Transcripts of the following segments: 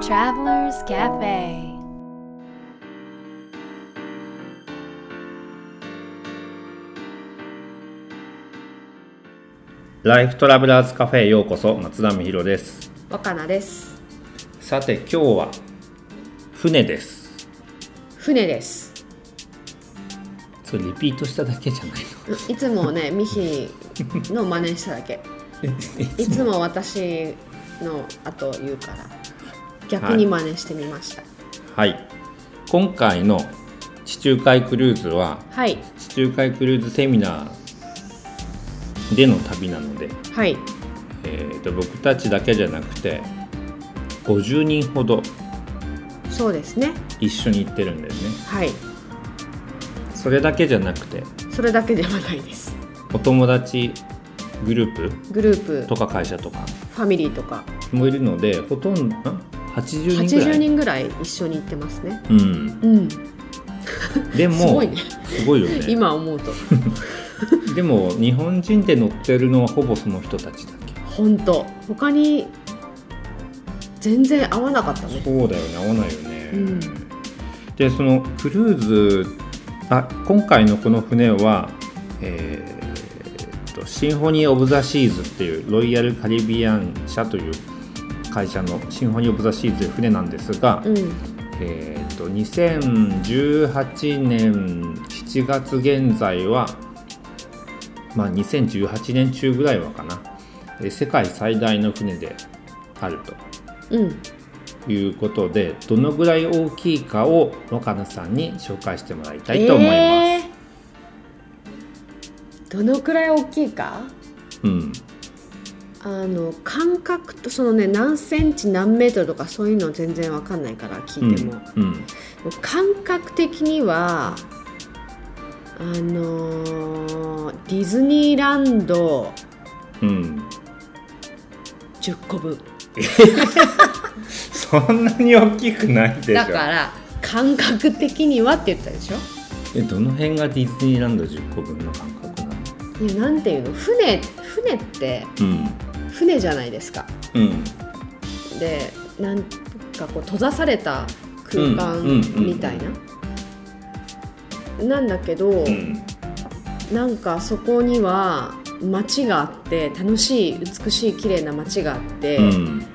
Travelers Cafe. ライフトラベラーズカフェへようこそ松田美弘です。若菜です。さて今日は船です。船です。それリピートしただけじゃないいつもねミヒの真似しただけ。のいつも私の後言うから逆に真似してみました。はい。今回の地中海クルーズははい。地中海クルーズセミナーでの旅なので、はい。えー、と僕たちだけじゃなくて50人ほどそうですね。一緒に行ってるんだよね。はい。それだけじゃなくてそれだけではないです。お友達グループグループ。とか会社とかファミリーとか。もいるのでほとんどん？80人ぐらい。80人ぐらい一緒に行ってますね。うん。うん。でもすごいね。すごいよね。今思うと。でも日本人で乗ってるのはほぼその人たちだけ。本当。他に全然合わなかったね。そうだよね合わないよね、うん。でそのクルーズあ今回のこの船はえーシンフォニー・オブ・ザ・シーズっていうロイヤル・カリビアン社という会社のシンフォニー・オブ・ザ・シーズという船なんですが、うん。えー、と2018年7月現在は、まあ、2018年中ぐらいはかな。えー世界最大の船であるうん。ということでどのぐらい大きいかを若菜さんに紹介してもらいたいと思います。えー。どのくらい大きいか？うんあの感覚とそのね何センチ何メートルとかそういうの全然わかんないから聞いても、うん感覚的にはあのーディズニーランドうん、10個分。そんなに大きくないでしょ。だから感覚的にはって言ったでしょ。えどの辺がディズニーランド10個分の感覚なの？いやなんていうの？船船ってうん船じゃないですか。うん。でなんかこう閉ざされた空間うんうんうんみたいな、なんだけど、うん。なんかそこには街があって楽しい美しい綺麗な街があって、うん。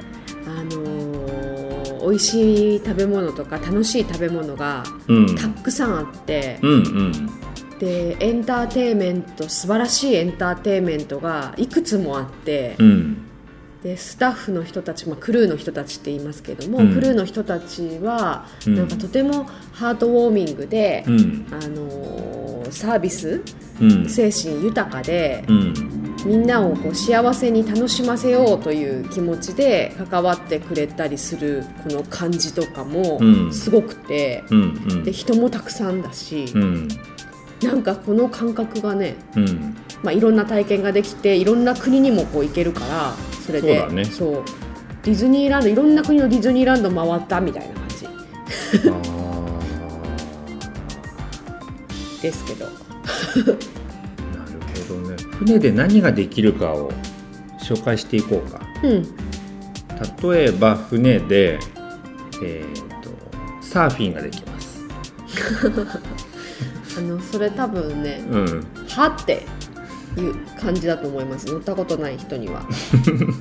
あのー美味しい食べ物とか楽しい食べ物がうん。たくさんあって、うんうんでエンターテインメント素晴らしいエンターテインメントがいくつもあって、うん。でスタッフの人たち、まあ、クルーの人たちって言いますけども、うん。クルーの人たちはうん。なんかとてもハートウォーミングで、うん。あのーサービスうん。精神豊かで、うん。みんなをこう幸せに楽しませようという気持ちで関わってくれたりするこの感じとかもうん。すごくて、で人もたくさんだし、うんなんかこの感覚がね、うん。まあ、いろんな体験ができていろんな国にもこう行けるからそれで。そうだね。そう。ディズニーランドいろんな国のディズニーランド回ったみたいな感じ。あですけど。ーなるほどね。船で何ができるかを紹介していこうか。うん。例えば船でえー、とサーフィンができます それ多分ねうんはっていう感じだと思います。乗ったことない人には。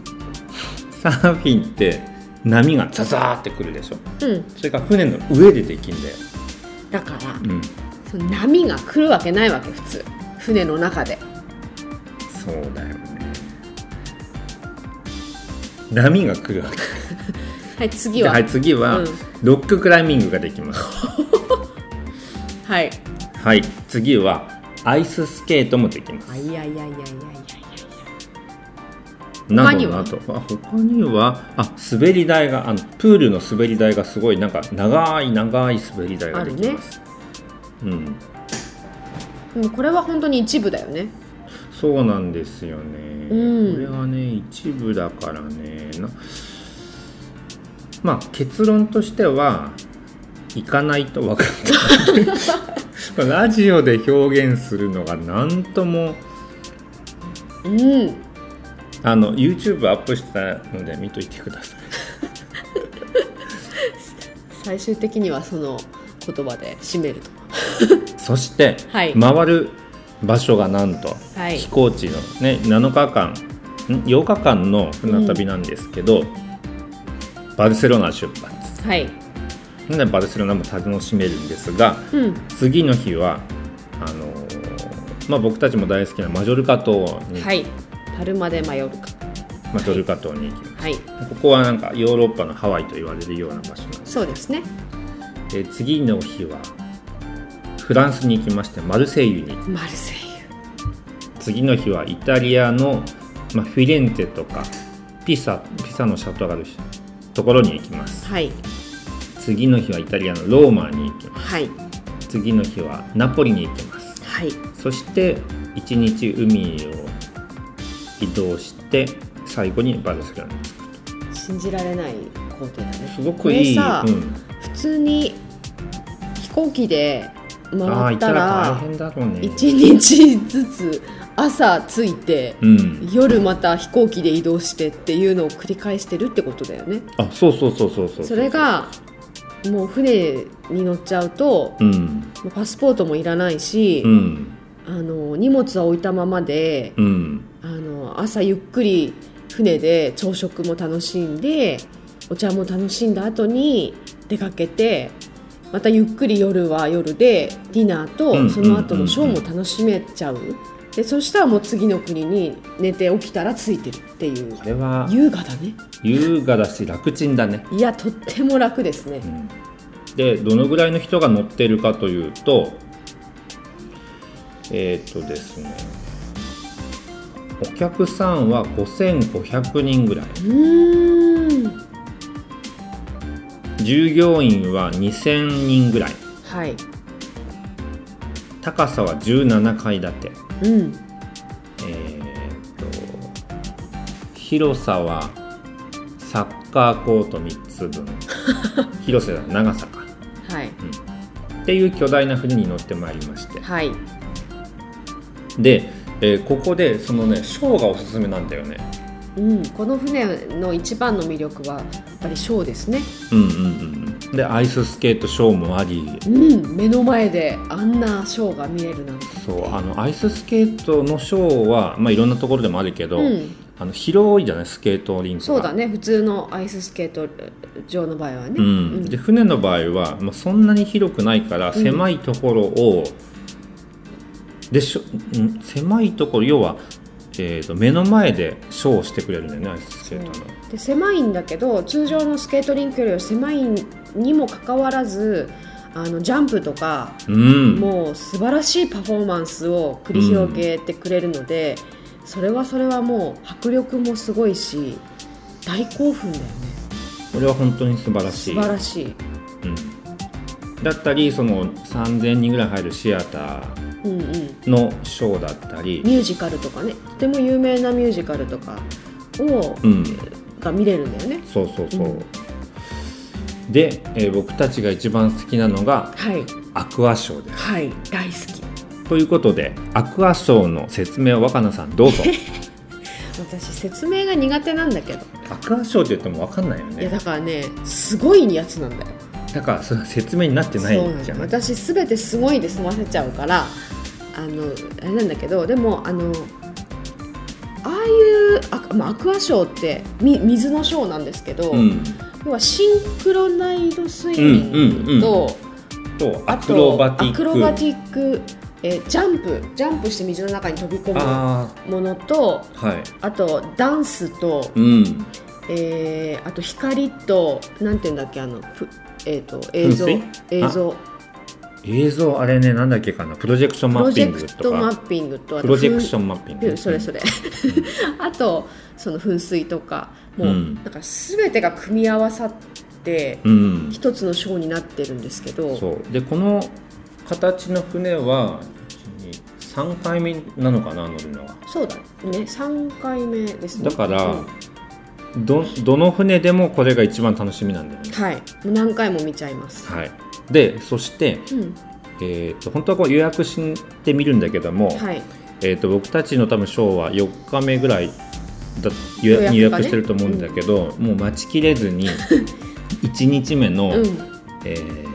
サーフィンって波がザザーってくるでしょ？うん。それから船の上でできんだよ、だからうん、その波が来るわけないわけ普通。船の中で。そうだよね。波が来るわけ。はい次は。ではい次は、うん。ロッククライミングができます。はいはい次はアイススケートもできます。あいやいやいやいやいやな他には？あ他にはあ滑り台があのプールの滑り台がすごいなんか長い長い滑り台ができます、うん。でもこれは本当に一部だよね。そうなんですよね、うん。これはね一部だからね。なまあ結論としては行かないと分かんない ラジオで表現するのが何ともうん。あの YouTube アップしたので見といてください。最終的にはその言葉で締めると。そして、はい。回る場所がなんと、はい。飛行地のね7日間ん？8日間の船旅なんですけど、バルセロナ出発。はいでバルセロナも楽しめるんですがうん。次の日はあのーまあ、僕たちも大好きなマジョルカ島に、はい。パルマでマヨルカ。マジョルカ島に行きます、はい。ここはなんかヨーロッパのハワイと言われるような場所なんです。そうですね。で次の日はフランスに行きましてマルセイユに。マルセイ次の日はイタリアの、まあ、フィレンツェとかピサピサのシャトーがあるところに行きます。ユはい次の日はイタリアのローマに行きます。はい。次の日はナポリに行きます。はい。そして1日海を移動して最後にバルセロナに。着く信じられない工程だね。すごくいい、うん、普通に飛行機で回行ったらら大変だろうね。1日ずつ朝着いてうん。夜また飛行機で移動してっていうのを繰り返してるってことだよね。あそうそうそうそうそう。それがもう船に乗っちゃうとうん。パスポートもいらないし、うん。あの荷物は置いたままでうん。あの朝ゆっくり船で朝食も楽しんでお茶も楽しんだ後に出かけてまたゆっくり夜は夜でディナーうん。とその後のショーも楽しめちゃうでそしたらもう次の国に寝て起きたらついてるっていう。これは優雅だね。優雅だし楽ちんだね、いやとっても楽ですね。うん、でどのぐらいの人が乗ってるかというとえっ、とですねお客さんは5500人ぐらい。うーん。従業員は2000人ぐらい。はい。高さは17階建てうん。えー、と広さはサッカーコート3つ分。広さだ長さか。はい。っていう巨大な船に乗ってまいりまして。はい。で、えーここでそのねショーがおすすめなんだよねうん、この船の一番の魅力はやっぱりショーですね、うんうんうんでアイススケートショーもあり。うん、目の前であんなショーが見えるなんて。そうあのアイススケートのショーは、まあ、いろんなところでもあるけど、うん。あの広いじゃない？スケートリンクが。そうだね。普通のアイススケート場の場合はね、うん、で船の場合は、まあ、そんなに広くないから狭いところを、でしょん狭いところ要は、えー、と目の前でショーをしてくれるんだよねアイススケートの。で狭いんだけど通常のスケートリンクよりは狭いにもかかわらずあのジャンプとか、うん、もう素晴らしいパフォーマンスを繰り広げてくれるので、それはそれはもう迫力もすごいし大興奮だよね。これは本当に素晴らし素い。晴らしい、うん、だったりその3000人ぐらい入るシアタうんうん、ーのショーだったり、ミュージカルとかね。とても有名なミュージカルとかを、うん、が見れるんだよね。そうそうそう。うん。で、えー僕たちが一番好きなのがはい。アクアショーです。はい。大好き。ということでアクアショーの説明を若菜さんどうぞ。私説明が苦手なんだけど。アクアショーって言っても分かんないよね。いやだからねすごいやつなんだよだからそ説明になってないじゃん。だ私すべてすごいで済ませちゃうからあのあれなんだけどでもあのああいうあ、まあ、アクアショーってみ水のショーなんですけど、うん。要はシンクロナイドスイミングと、とアあクロとバティック。アクロバティック、えージャンプジャンプして水の中に飛び込むあものとあはい。あとダンスと、うん。えーあと光となんていうんだっけあのふえー、と映像映像。映像あれねなんだっけかな。プロジェクションプロマッピンジェクトグとかマッピングとプロジェクションンマッピング。それそれ。あとその噴水とかもう、うん。なんか全てが組み合わさってうん。一つのショーになってるんですけど、そう。でこの形の船は3回目なのかな乗るのは。そうだね。3回目ですね。だから、うんどどの船でもこれが一番楽しみなんだよね。はい。もう何回も見ちゃいます、はい。でそして、うん。えー、と本当はこう予約してみるんだけども、はい。えー、と僕たちの多分ショーは4日目ぐらいだ予約,、予約してると思うんだけど、もう待ちきれずに 1日目のうん。えー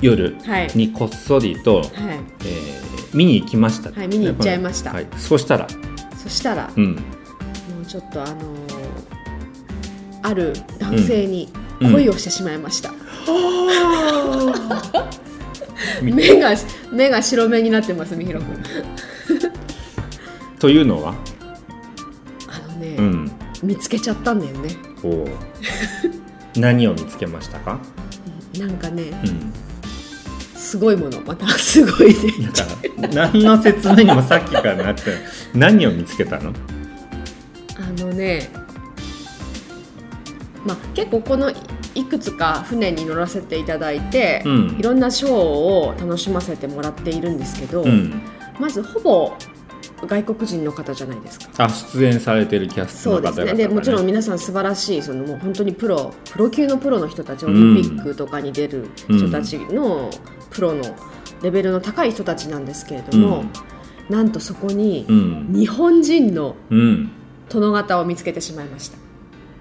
夜はい。にこっそりと、はい。えー見に行きました、はい見に行っちゃいました。はい、そうしたら、そしたら、うん、もうちょっとあのーある男性にうん。恋をしてしまいました、み 目が目が白目になってますみひろくん。というのは、あのね、うん、見つけちゃったんだよね。何を見つけましたか、なんかねうん、すごいもの。またすごいね何の説明にもさっきからなって何を見つけたの？あのねまあ結構このいくつか船に乗らせていただいて、うん。いろんなショーを楽しませてもらっているんですけど、うん、まずほぼ外国人の方じゃないですか。あ出演されてるキャストそうですね。でもちろん皆さん素晴らしいそのもう本当にプロプロ級のプロの人たちオリンピックとかに出る人たちのプロのレベルの高い人たちなんですけれども、なんとそこにうん、日本人のうん、殿方を見つけてしまいました、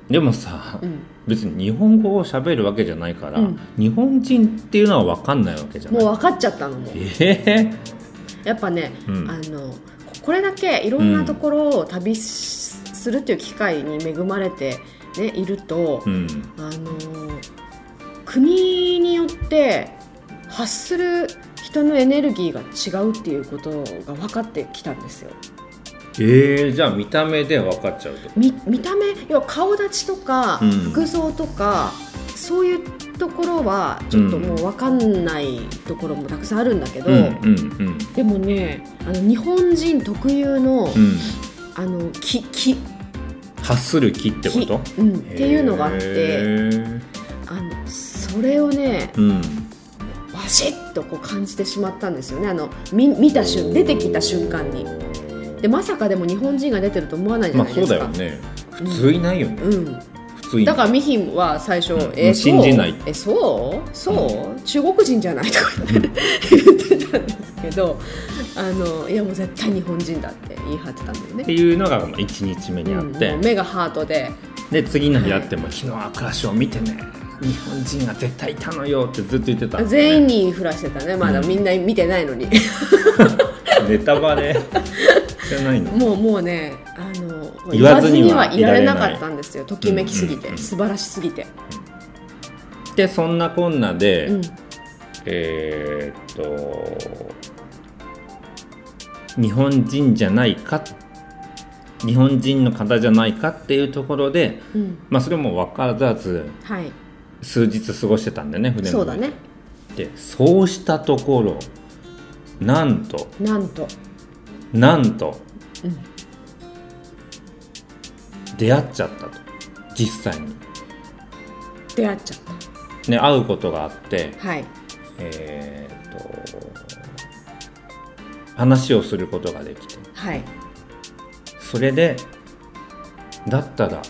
でもさ、うん、別に日本語を喋るわけじゃないから、うん。日本人っていうのは分かんないわけじゃない。もう分かっちゃったのもええやっぱね、うん。あのこれだけいろんなところを旅しするっていう機会に恵まれて、ね、いると、うん。あの国によって発する人のエネルギーが違うっていうことが分かってきたんですよえー、じゃあ見た目で分かっちゃうと。見見た目？要は顔立ちとか、うん。服装とかそういうところはちょっともう分かんないところもたくさんあるんだけど、うんうんでもねあの日本人特有の,、うん。うんあの気気発する気ってこと？気うん、っていうのがあってあのそれをねうん。バシッとこう感じてしまったんですよね。あの見見た瞬出てきた瞬間にでまさかでも日本人が出てると思わないじゃまあそうないですか、だよね。普通いないよね、うん、普通いない。だからミヒンは最初ん「え信じない。そう？えそう？そう、中国人じゃない?」とか言ってたんですけどあのいやもう絶対日本人だって言い張ってたんだよね。っていうのがまあ1日目にあって、うん。目がハートで。で次の日あっても「昨日アクアショー見てね。日本人が絶対いたのよ」ってずっと言ってたね、全員に振らしてたね。まだうんみんな見てないのに。ネタバレもうもうねあの言わずにはいられなかったんですよ。ときめきすぎて、うんうんうん素晴らしすぎて、でそんなこんなで、うん、えーっと日本人じゃないか日本人の方じゃないかっていうところで、うん、まあ、それも分からずはい。数日過ごしてたんでね船の上そうだね。でそうしたところなんとなんと、なんとうん、出会っちゃったと。実際に、出会っちゃっね、会うことがあってたはい。えーっと話をすることができて。はい。それでだったら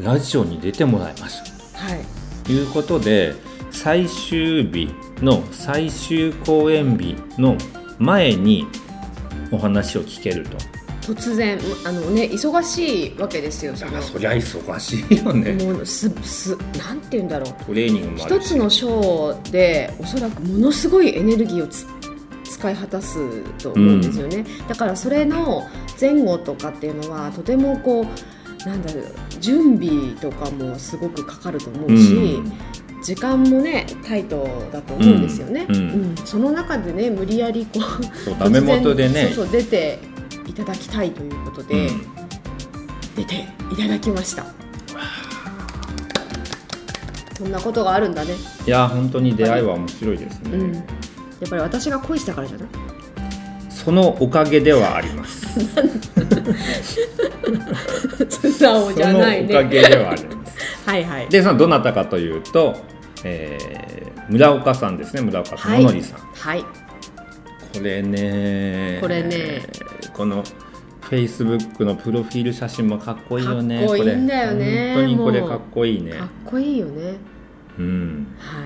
ラジオに出てもらいましょはい、いうことで最終日の最終公演日の前にお話を聞けると。突然あのね忙しいわけですよその。そりゃ忙しいよね。もうすすなんて言うんだろう。トレーニング一つのショーでおそらくものすごいエネルギーをつ使い果たすと思うんですよね、だからそれの前後とかっていうのはとてもこうなんだろう準備とかもすごくかかると思うし、時間もねタイトだと思うんですよね、うんうん。その中でね無理やりこうダメ元でね。そうそう出ていただきたいということで、うん。出ていただきました。そんなことがあるんだね。いや本当に出会いは面白いですね、うん。やっぱり私が恋したからじゃない？そのおかげではあります。素直じゃないそのおかねげではありますはいはい。でそのどなたかというと、えー村岡さんですね村岡はい智則さん、はい。これねこれね。このフェイスブックのプロフィール写真もかっこいいよねかっこいいんだよね本当にこれかっこいいね。かっこいいよね。うん。は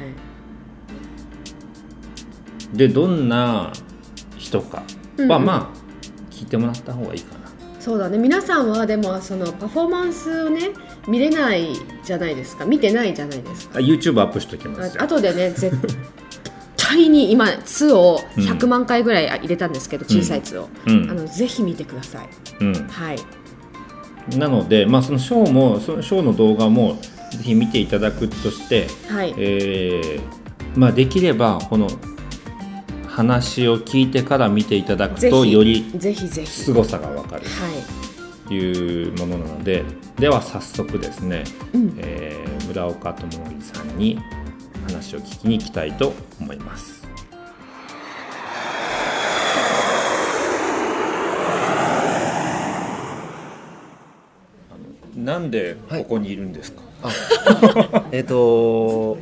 い。でどんな人かうんうん。はまあ聞いてもらった方がいいかな、そうだね。皆さんはでもそのパフォーマンスをね見れないじゃないですか。見てないじゃないですか。あ YouTube アップしときます。よあとでね絶対に今「つ」を100万回ぐらい入れたんですけど、小さい「つ」を、うん。あのぜひ見てください。うん。はい。なので、まあ、そのショーもそのショーの動画もぜひ見ていただくとして、はい。えーまあ、できればこの話を聞いてから見ていただくとよりぜひぜひ。凄さがわかる。はい。というものなのででは早速ですね、うん。えー村岡智則さんに話を聞きに行きたいと思います。なんでここにいるんですか、えっ、と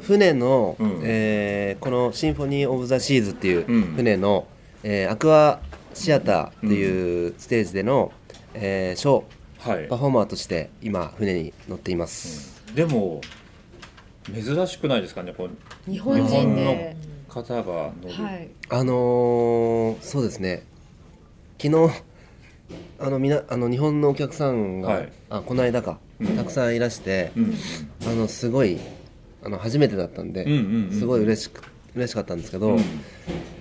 船の、うん。えーこのシンフォニー・オブ・ザ・シーズっていううん。船の、えーアクアシアターっていうステージでの、えーショーはい。パフォーマーとして今船に乗っています、でも珍しくないですかねこう日本人で。日本の方が乗る、はい。あのーそうですね。昨日あのみなあの日本のお客さんが、はい。あこの間か、うん。たくさんいらして、うん。あのすごいあの初めてだったんで、うんうんうんすごい嬉しく嬉しかったんですけど、うん。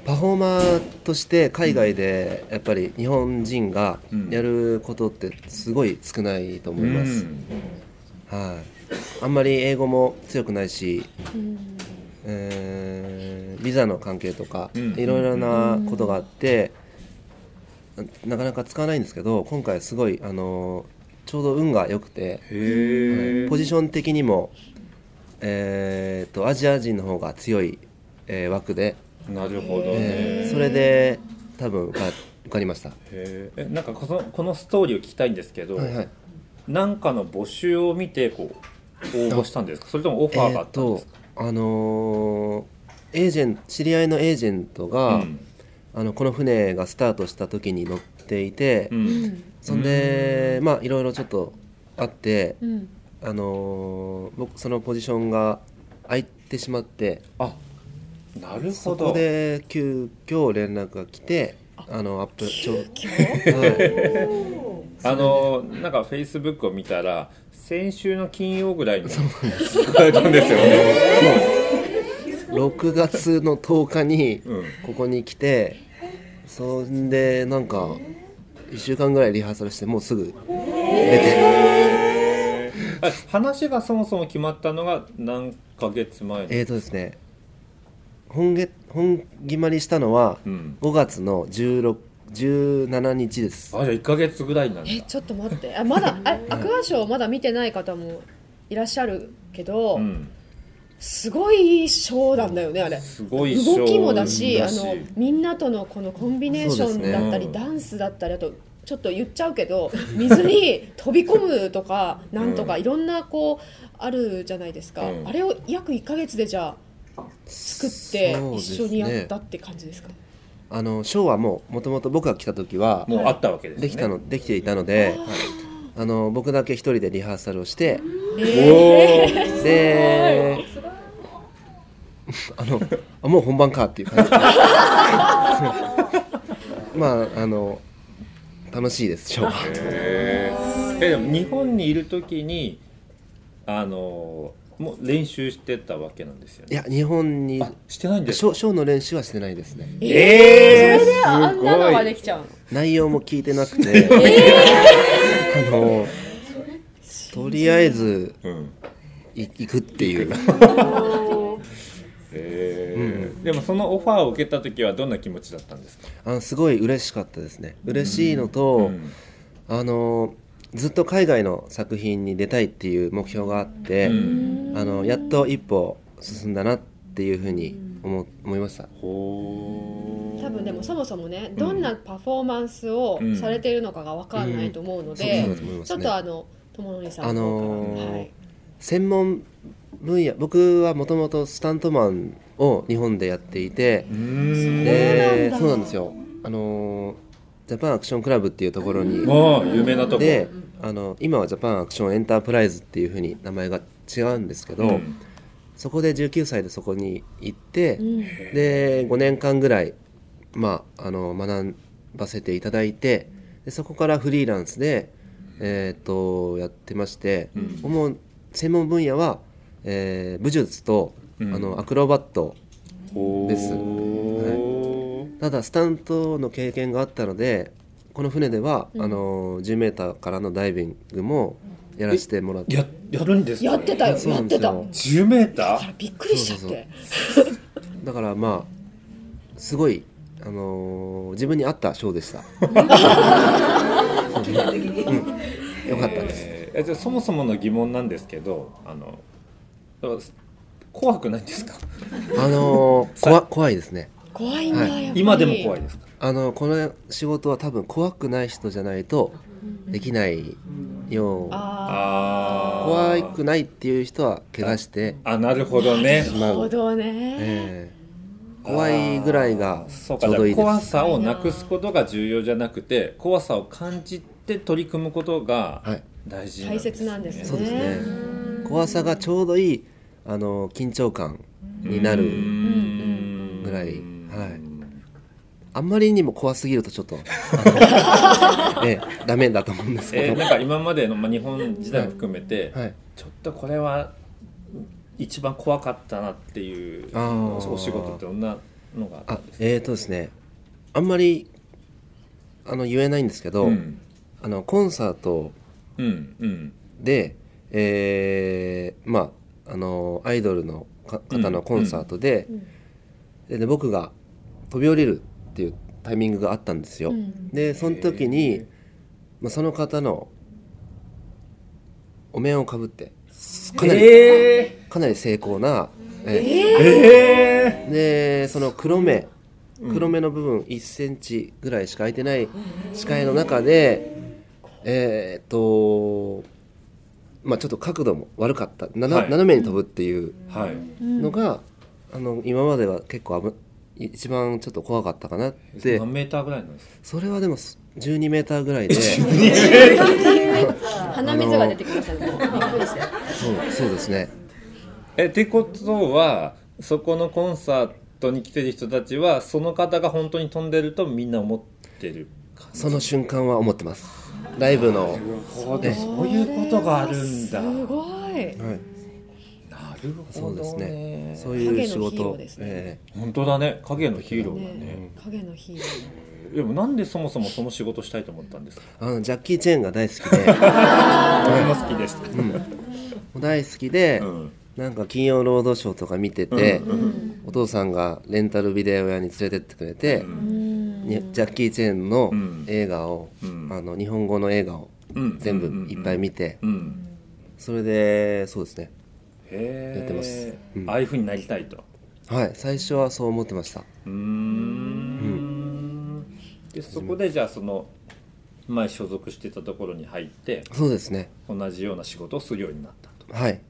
パフォーマーとして海外でやっぱり日本人がやることってすごい少ないと思います、はい、あんまり英語も強くないし、えービザの関係とかうん。いろいろなことがあってなかなか使わないんですけど今回すごいあのちょうど運が良くて、へえポジション的にも、えー、とアジア人の方が強い、えー枠で、なるほどね、えーそれで多分受か受かりました。へー。えなんかこのこのストーリーを聞きたいんですけど、はいはい。なんかの募集を見てこう応募したんですか？それともオファーがあったんですか、えーとあのーエージェン知り合いのエージェントが、うん。あのこの船がスタートした時に乗っていて、うん。そんでまあいろいろちょっとあって、うん。あのー僕そのポジションが空いてしまってあなるそほど。こで急遽連絡が来てあのアップちょはい あのなんかフェイスブックを見たら先週の金曜ぐらいに聞かれたんです。よね。6月の10日にうん。ここに来てそんでなんか1週間ぐらいリハーサルしてもうすぐ出て。あ話がそもそも決まったのが何ヶ月前えーとですね本月本決まりしたのはうん。5月の16 17日です。あじゃあ1ヶ月ぐらいなんだ。えちょっと待って。あまだあアクアショーまだ見てない方もいらっしゃるけど、うん。すごいショーなんだよねあれ。すごいショー動きもだしだあのみんなとのこのコンビネーションだったり、そうですね。ダンスだったりあとちょっと言っちゃうけど水に飛び込むとかなんとか、うん。いろんなこうあるじゃないですか、うん。あれを約1か月でじゃあ作って一緒にやったねって感じですか？あのショーはもうもともと僕が来た時はもうあったわけですね。できたのできていたのであの僕だけ一人でリハーサルをしてえであのあもう本番かっていう感じで。まああの楽しいですショーは。へー。えでも日本にいる時にあのもう練習してたわけなんですよね。いや日本に。あしてないんですか？ショーショーの練習はしてないですね。えー、それであすごんなのがいできちゃうの？内容も聞いてなくて、あのとりあえずうん。い行くっていう。えーでもそのオファーを受けた時はどんな気持ちだったんですか？あのすごい嬉しかったですね。嬉しいのと、うん。あのずっと海外の作品に出たいっていう目標があって、うん。あのやっと一歩進んだなっていうふうに思思いました。ほー。多分でもそもそもねどんなパフォーマンスをされているのかが分かんないと思うので、そうだと思いますちょっねとあの友則さんあのーはい、専門分野僕はもともとスタントマンを日本でやっていてでそうなんだ。そうなんですよ。あのジャパンアクションクラブっていうところに。有名なとこ。であの今はジャパンアクションエンタープライズっていうふうに名前が違うんですけど、うん。そこで19歳でそこに行って、うん。で5年間ぐらい、まあ、あの学ばせていただいてでそこからフリーランスで、えー、とやってまして、主に専門分野は、えー武術と、うん。あのアクロバットです。おーただスタントの経験があったのでこの船では、あの 10m からのダイビングもやらせてもらって。ややるんですか？やってたよ。そうやってなんですよ。た。10メーター？びっくりしちゃって。だからまあすごい、あのー自分に合ったショーでした。そううん。よかったです、えーえじゃあそもそもの疑問なんですけどあの怖くないんですか？あのー怖怖いですね怖いんだ、はい。やっぱり。今でも怖いです。かあのこの仕事は多分怖くない人じゃないとできないよう。ああ怖くないっていう人は怪我してあなるほどね。あなるほどね、ええ。怖いぐらいがちょうどいいです。怖さをなくすことが重要じゃなくて怖さを感じて取り組むことがはい。大事なん大です切なんですね。そうですね。怖さがちょうどいいあの緊張感になるぐらいはい。あんまりにも怖すぎるとちょっとあの、え え、ダメだと思うんですけど、えーなんか今までの、まあ、日本時代も含めて、はい、ちょっとこれは一番怖かったなっていうあー。お仕事ってどんなのがあったあんですか？えーとですねあんまりあの言えないんですけど、うん。あのコンサートうんうん。で、えーまああのアイドルのか方のコンサートで,、でで僕が飛び降りるっていうタイミングがあったんですよ、うん。でその時に、まあ、その方のお面をかぶってかなり、えかなり精巧な、えー、えでその黒目黒目の部分1センチぐらいしか空いてない視界の中でえーっとまあちょっと角度も悪かった。ななはい。斜めに飛ぶっていうー、はい。のが、あの今までは結構危一番ちょっと怖かったかなって。何メーターぐらいなんですか？それはでも12メーターぐらいで。そ う鼻水が出てきましたね。もうそうですね。えってことはそこのコンサートに来てる人たちはその方が本当に飛んでるとみんな思ってるその瞬間は思ってます。ライブの、はい、そういうことがあるんだ。すごい。なるほどそうですね。ね。そういう仕影のヒーロ事ーですね。え本当だね。影のヒーローだね。ね。影のヒーローでもなんでそもそもその仕事したいと思ったんですか？えあのジャッキー・チェーンが大好きで。俺も好きでした大好きで、うん。なんか金曜ロードショーとか見てて、うんお父さんがレンタルビデオ屋に連れてってくれて、にジャッキー・チェーンのうん。映画を、うん。あの日本語の映画をうん。全部いっぱい見て、うん。それでそうですねやってます。うん。ああいうふうになりたいと。はい。最初はそう思ってました。うーん。でそこでじゃあその前所属してたところに入ってそうですね。同じような仕事をするようになったと。はい。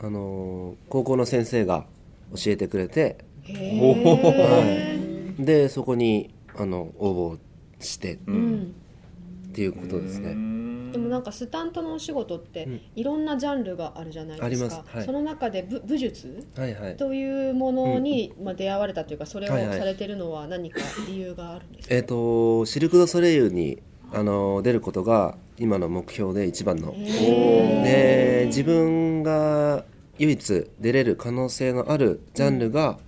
あのー高校の先生が教えてくれて、はい、でそこにあの応募してううん。んっていうことですね、でもなんかスタントのお仕事っていろんなジャンルがあるじゃないですか、はい。その中で武武術はいはい。というものに、まあ、出会われたというかそれをはいはい。されてるのは何か理由があるんですか、えっ、とシルク・ドゥ・ソレイユにあの出ることが今の目標で一番の。で自分が唯一出れる可能性のあるジャンルが、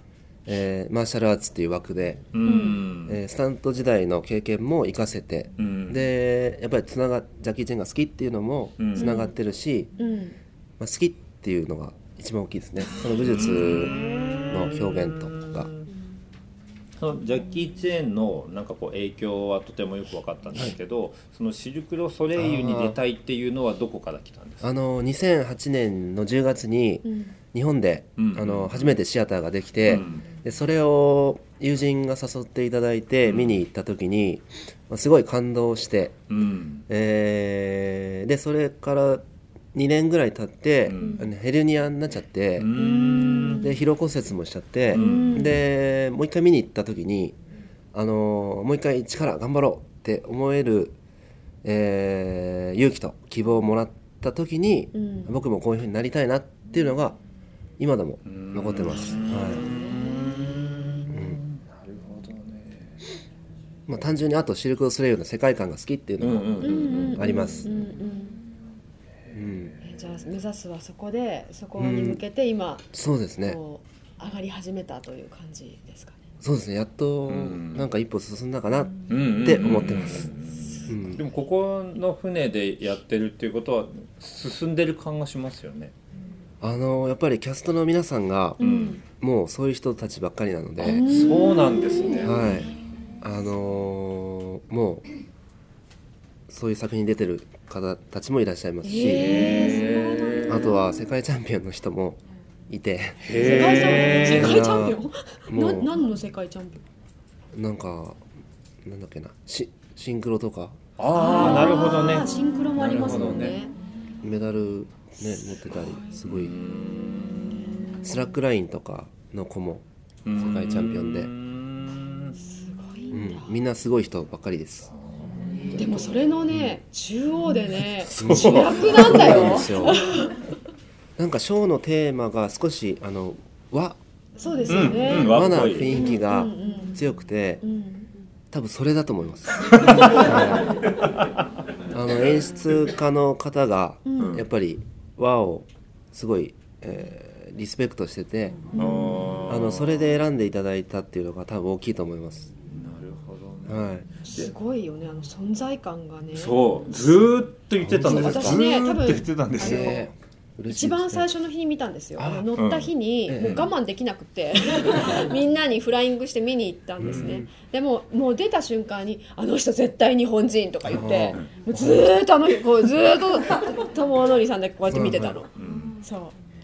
えーマーシャルアーツっていう枠で、うん。えースタント時代の経験も活かせて、うん。でやっぱりつながジャッキー・チェンが好きっていうのもうん。つながってるし、うん。まあ、好きっていうのが一番大きいですね。その武術の表現とか。そのジャッキー・チェーンのなんかこう影響はとてもよく分かったんですけど、そのシルク・ロ・ソレイユに出たいっていうのはどこから来たんですか？あの2008年の10月にうん。日本で、うん。あの初めてシアターができて、うんでそれを友人が誘っていただいて見に行った時に、まあすごい感動して、うん。えーでそれから2年ぐらい経って、うん。あのヘルニアになっちゃって、うん。で疲労骨折もしちゃって、ん。でもう一回見に行った時に、あのもう一回力頑張ろうって思える、えー勇気と希望をもらった時に、うん。僕もこういうふうになりたいなっていうのが今でも残ってます、はいなるほどねまあ、単純にあとシルク・ドゥ・ソレイユの世界観が好きっていうのもうんうんうんあります、うんうん目指すはそこでそこに向けて今、そうですね。上がり始めたという感じですかね。そうですね。やっとん。なんか一歩進んだかなっうん。て思ってます。うん。でもここの船でやってるっていうことは進んでる感がしますよね。あのやっぱりキャストの皆さんがうん。もうそういう人たちばっかりなので、そうなんですね。はいあのーもうそういう作品に出てる方たちもいらっしゃいますし、へーあとは世界チャンピオンの人もいて世界チャンへー世界チャンピオンな何の世界チャンピオン？なんかなんだっけなシシンクロとか？ああなるほどね。シンクロもありますもんなるね。メダル、ね、持ってたりすごい。スラックラインとかの子も世界チャンピオンで、んだ。ん、みんなすごい人ばっかりです。でもそれのね中央でね主役なんだよ。なんかショーのテーマが少しあの和。そうですよね。うんうん和和な雰囲気がうんうん強くてうん。多分それだと思います、は いあの演出家の方がうん。やっぱり和をすごい、えーリスペクトしててああのそれで選んでいただいたっていうのが多分大きいと思います、はい、すごいよねあの存在感がね。そう。ずーっと言ってたんですよ。私ねーっと言ってたんですよ。多分えー一番最初の日に見たんですよ。乗った日にうん。もう我慢できなくて。みんなにフライングして見に行ったんですね。でももう出た瞬間にあの人絶対日本人とか言ってうん。もうずーっとあのこうずーっと友則さんだけこうやって見てたの。そう。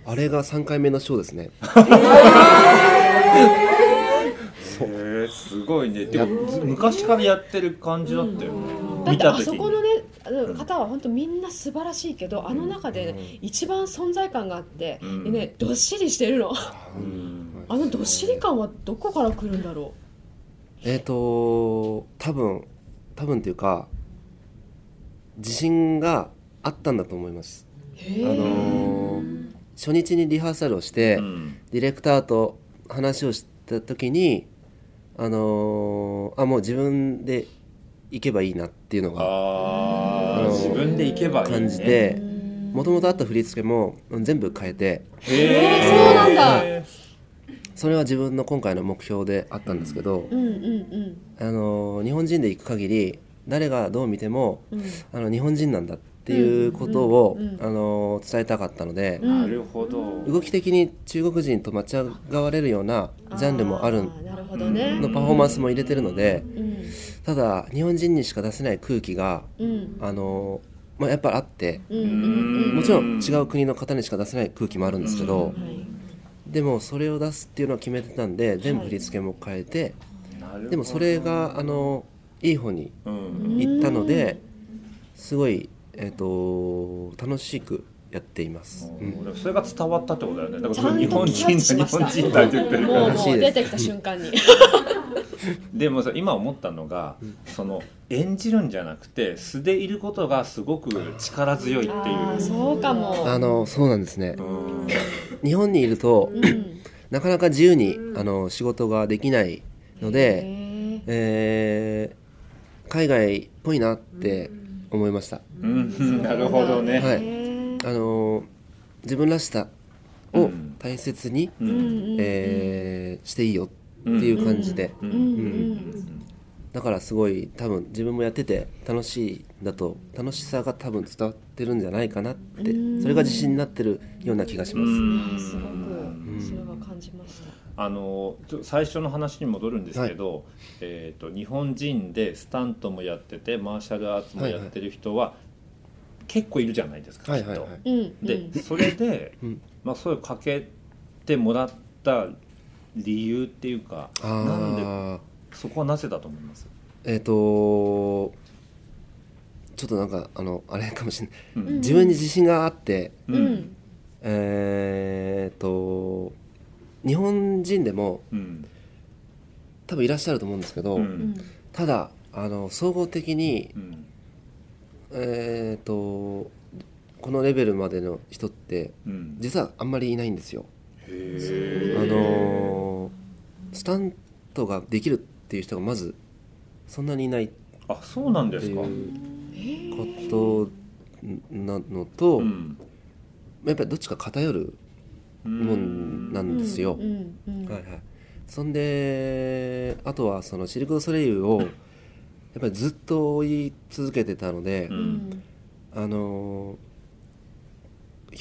あれが3回目のショーですね。へ えすごいね。でもず昔からやってる感じだったよね。だってあそこのね方は本当みんな素晴らしいけどあの中でね一番存在感があってうん。でねどっしりしてるの。うん。あのどっしり感はどこから来るんだろえっ、と多分多分っていうか自信があったんだと思います。あえのー初日にリハーサルをして、うん。ディレクターと話をした時にあのーあもう自分で行けばいいなっていうのがあの自分で行けばいいね。感じてもともとあった振り付けも全部変えてへえそうなんだ。それは自分の今回の目標であったんですけど、うんうんあのー日本人で行く限り誰がどう見てもうん。うんあの日本人なんだっていうことを、うんうんうん。あのー伝えたかったので、うんなるほど。動き的に中国人と間違われるようなジャンルもあるーなるほどね。のパフォーマンスも入れてるのでうん。ただ日本人にしか出せない空気がうん。あの、まあ、やっぱりあってうんうんうんもちろん違う国の方にしか出せない空気もあるんですけどはい。でもそれを出すっていうのを決めてたんで全部振り付けも変えてなるほど。でもそれがあのいい方にうん。行ったのですごい、えー、と楽しくやっています。うん。それが伝わったってことだよね。だから日本人だ日本人だって言ってるから。もう出てきた瞬間に。でもさ今思ったのが、その演じるんじゃなくて素でいることがすごく力強いっていう。そうかも。あのそうなんですね。うん。日本にいるとうん。なかなか自由にあの仕事ができないので、へえー海外っぽいなって思いました。うん。ーなるほどね、はい。あの自分らしさをうん。大切に、ううんえーしていいよっていう感じで、うん。うんうんだからすごい多分自分もやってて楽しいんだと楽しさが多分伝わってるんじゃないかなってうん。それが自信になってるような気がします、うん。すごくそれは感じましたあの最初の話に戻るんですけど、えー、と日本人でスタントもやっててマーシャルアーツもやってる人は結構いるじゃないですか、はいはいはい。きっと。うんでそれで、うん。まあ、そういうかけてもらった理由っていうかなんでそこはなぜだと思います、えっ、とちょっとなんかあのあれかもしれない、うん。自分に自信があってうん。うん。えっ、と日本人でもうん。多分いらっしゃると思うんですけど、うん。うんただあの総合的にうん。えっ、とこのレベルまでの人ってうん。実はあんまりいないんですよ。へあのスタントができるっていう人がまずそんなにいないっあそうなんでていすか、うことなのと、うん。やっぱりどっちか偏るもんなんですよ、はいはい、そんであとはそのシルク・ドゥ・ソレイユをやっぱりずっと追い続けてたので、ううん。んあのー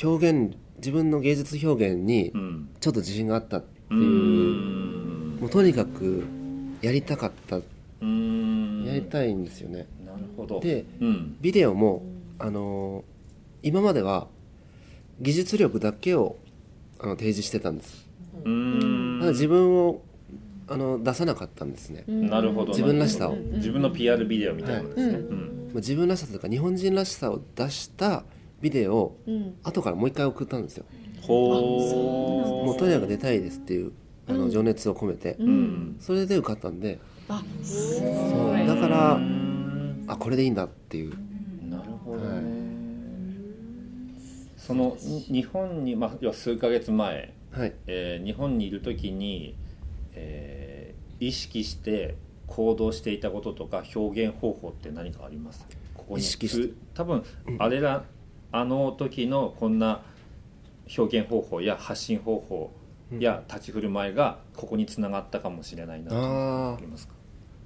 表現自分の芸術表現にうん。ちょっと自信があったってういう、ん。もうとにかくやりたかった。うん。やりたいんですよね、なるほど。でうん。ビデオも、あのー今までは技術力だけをあの提示してたんです、うん。ただ自分をあの出さなかったんですね、うん。なるほど自分らしさを。自分の PR ビデオみたいなものですね、はい。うん。まあ自分らしさというか日本人らしさを出したビデオをうん。後からもう一回送ったんですよ。ほうもうとにかく出たいですっていうあの情熱を込めて、ううん。んそれで受かったんで。あすそう。ごいだからうん。あこれでいいんだっていうそのに日本に、まあ、要は数ヶ月前、はい。えー日本にいる時に、えー意識して行動していたこととか表現方法って何かあります？ここに意識して？つ多分あれら、あの時のこんな表現方法や発信方法や立ち振る舞いがここにつながったかもしれないなとあありますか？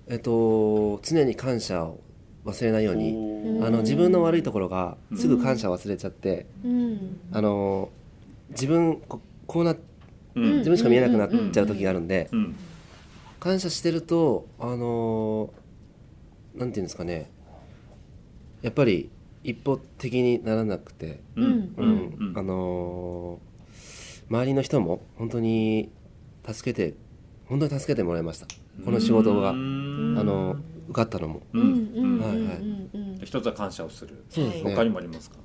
えっと常に感謝を忘れないように。あの自分の悪いところがすぐ感謝忘れちゃって、うん。あの自分ここうなうん。自分しか見えなくなっちゃう時があるんでうん。感謝してるとあのなんていうんですかね。やっぱり一方的にならなくて、うん。うん。うん。うん。あの周りの人も本当に助けて本当に助けてもらいました。この仕事が、うん。あの受かったのも。ううんんうん。はいはいうん。うん一つは感謝をする。そうですね。他にもありますか？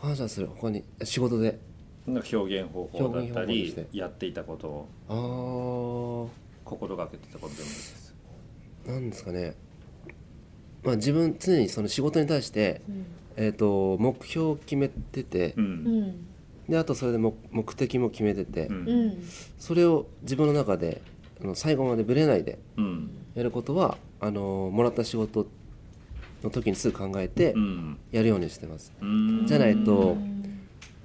感謝する。他に仕事で。なんか表現方法だったりやっていたことを。心がけてたことでもいいです。なんですかね。まあ自分常にその仕事に対して、えー、と目標を決めてて、ううん。んであとそれで目目的も決めてて、うん。うん。それを自分の中であの最後までぶれないでうん。やることはあのもらった仕事の時にすぐ考えてうん。やるようにしてます、うん。じゃないと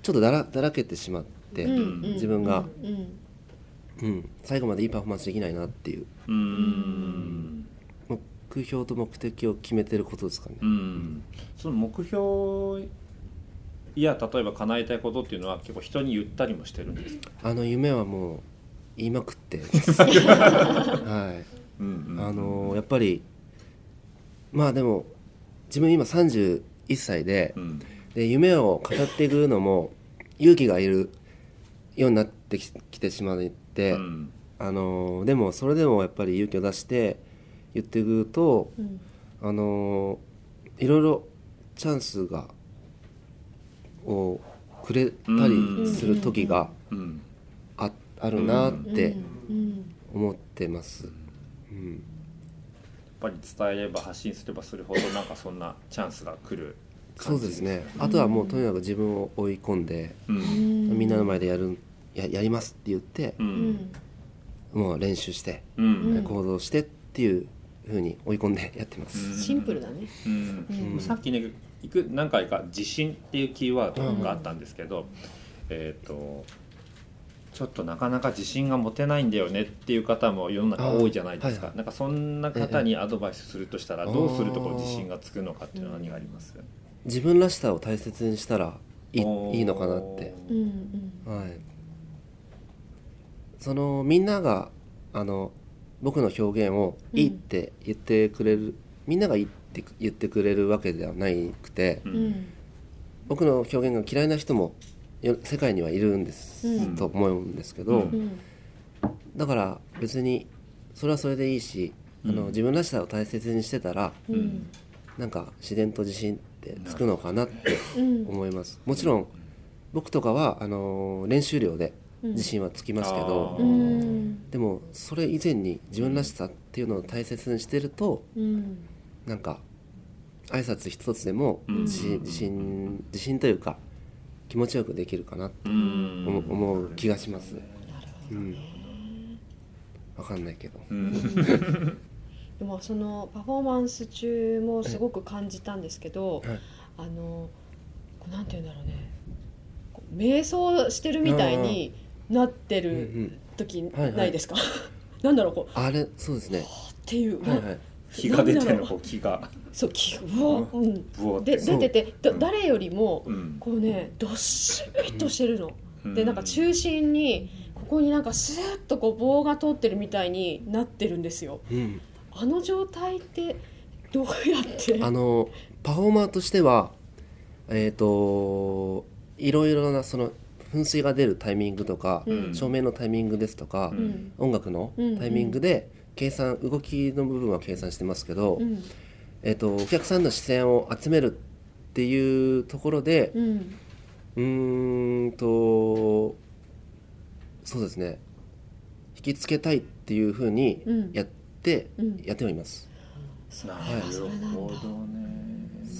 ちょっとだらだらけてしまって、うん自分が、うん。うん、最後までいいパフォーマンスできないなっていう。うん。目標と目的を決めてることですかね、うん。その目標や例えば叶えたいことっていうのは結構人に言ったりもしてるんですか？あの夢はもう言いまくって。はいうんうん。あのやっぱりまあでも自分今31歳でうん。で夢を語っていくのも勇気がいるようになってききてしまって、うん。あのでもそれでもやっぱり勇気を出して言っていくとうん。あのいろいろチャンスがをくれたりする時がうん。ああるなってうん。思ってます。うんやっぱり伝えれば発信すればするほどなんかそんなチャンスが来るそうですね。あとはもうとにかく自分を追い込んで、うん。みんなの前でやるややりますって言ってう、うん。んもう練習して、うん。行動してっていうふうに追い込んでやってます、シンプルだね。うん。うん。さっきねいく何回か「自信」っていうキーワードがあったんですけど、えっ、とちょっとなかなか自信が持てないんだよねっていう方も世の中多いじゃないですか、はいはい。なんかそんな方にアドバイスするとしたらええどうするとこう自信がつくのかっていうのは何があります？自分らしさを大切にしたらいいいいのかなって、うんはい、そのみんながあの僕の表現をいいって言ってくれる、みんながいいって言ってくれるわけではなくて、ううん。ん僕の表現が嫌いな人もよ世界にはいるんです、うん。と思うんですけど、うん。うんだから別にそれはそれでいいし、あのうん自分らしさを大切にしてたらうん。なんか自然と自信ってつくのかなってうん。思います。もちろん僕とかはあの練習量でうん。自信はつきますけど、でもそれ以前に自分らしさっていうのを大切にしてるとうん。なんか挨拶一つでもうん。自信自信自信というか気持ちよくできるかなってうん。思う気がします。うん、わかんないけど。うん。でもそのパフォーマンス中もすごく感じたんですけど、はい。あのこうなんて言うんだろうね。こ瞑想してるみたいになってるうんうん。時はいはい。ないですか、なんだろうこう。あれそうですね。っていう、はいはい。気が出てるの気がそう気うわうん。で出ててだ誰よりもうん。こうねどっしりとしてるの、うん。でなんか中心にここになんかスーッとこう棒が通ってるみたいになってるんですよ。うん。あの状態ってどうやって？あのパフォーマーとしてはえっ、といろいろなその噴水が出るタイミングとか、うん。照明のタイミングですとか、うん。音楽のタイミングで計算動きの部分は計算してますけど、うんえっとお客さんの視線を集めるっていうところでうん。うーんとそうですね。引きつけたいっていうふうにうん。やって、うん。やってはいます。なるほどね。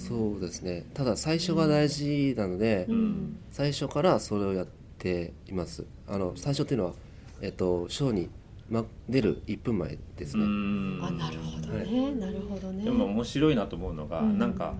そうですね。ただ最初が大事なので、うん。最初からそれをやっています。あの最初っていうのは、えっと、ショーに、ま、出る1分前ですね、うん。あなるほどね、なるほどね。でも面白いなと思うのが、うん。なんか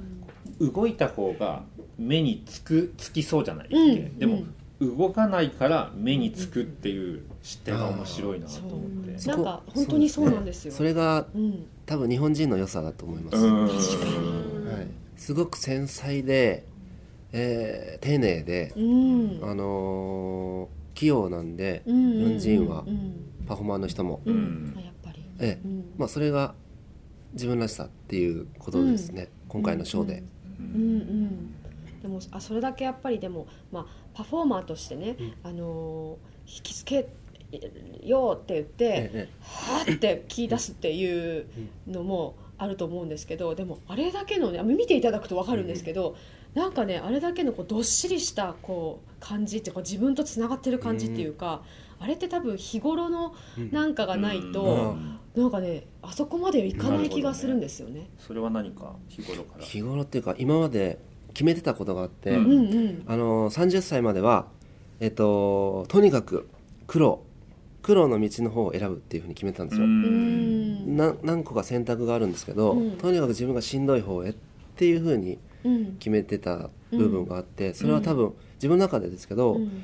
動いた方が目につくつきそうじゃない？っけ、うん。でも、動かないから目につくっていう視点が面白いなと思って。なんか本当にそうなんですよ。それがうん。多分日本人の良さだと思います、うん。はい、すごく繊細で、えー丁寧で、うん。あのー器用なんで、うん日本人はうん。パフォーマーの人も、うん。うん。あやっぱり。ええ。うん。まあ、それが自分らしさっていうことですね、今回のショーで、うん。うんでもあそれだけやっぱりでも、まあ、パフォーマーとしてね、あのー引きつけようって言って、ええはーって聞き出すっていうのもあると思うんですけどでもあれだけのね見ていただくと分かるんですけど、なんかねあれだけのこうどっしりしたこう感じっていうか自分とつながってる感じっていうか、あれって多分日頃のなんかがないと、うん。なんかねあそこまではいかない気がするんですよね。それは何か日頃から？日頃っていうか今まで決めてたことがあって、うんうんうん。あの30歳までは、えっと、とにかく黒黒の道の方を選ぶっていうふうに決めてたんですよ、うん。な何個か選択があるんですけど、うん。とにかく自分がしんどい方へっていうふうにうん決めてた部分があって、それは多分自分の中でですけど、うん。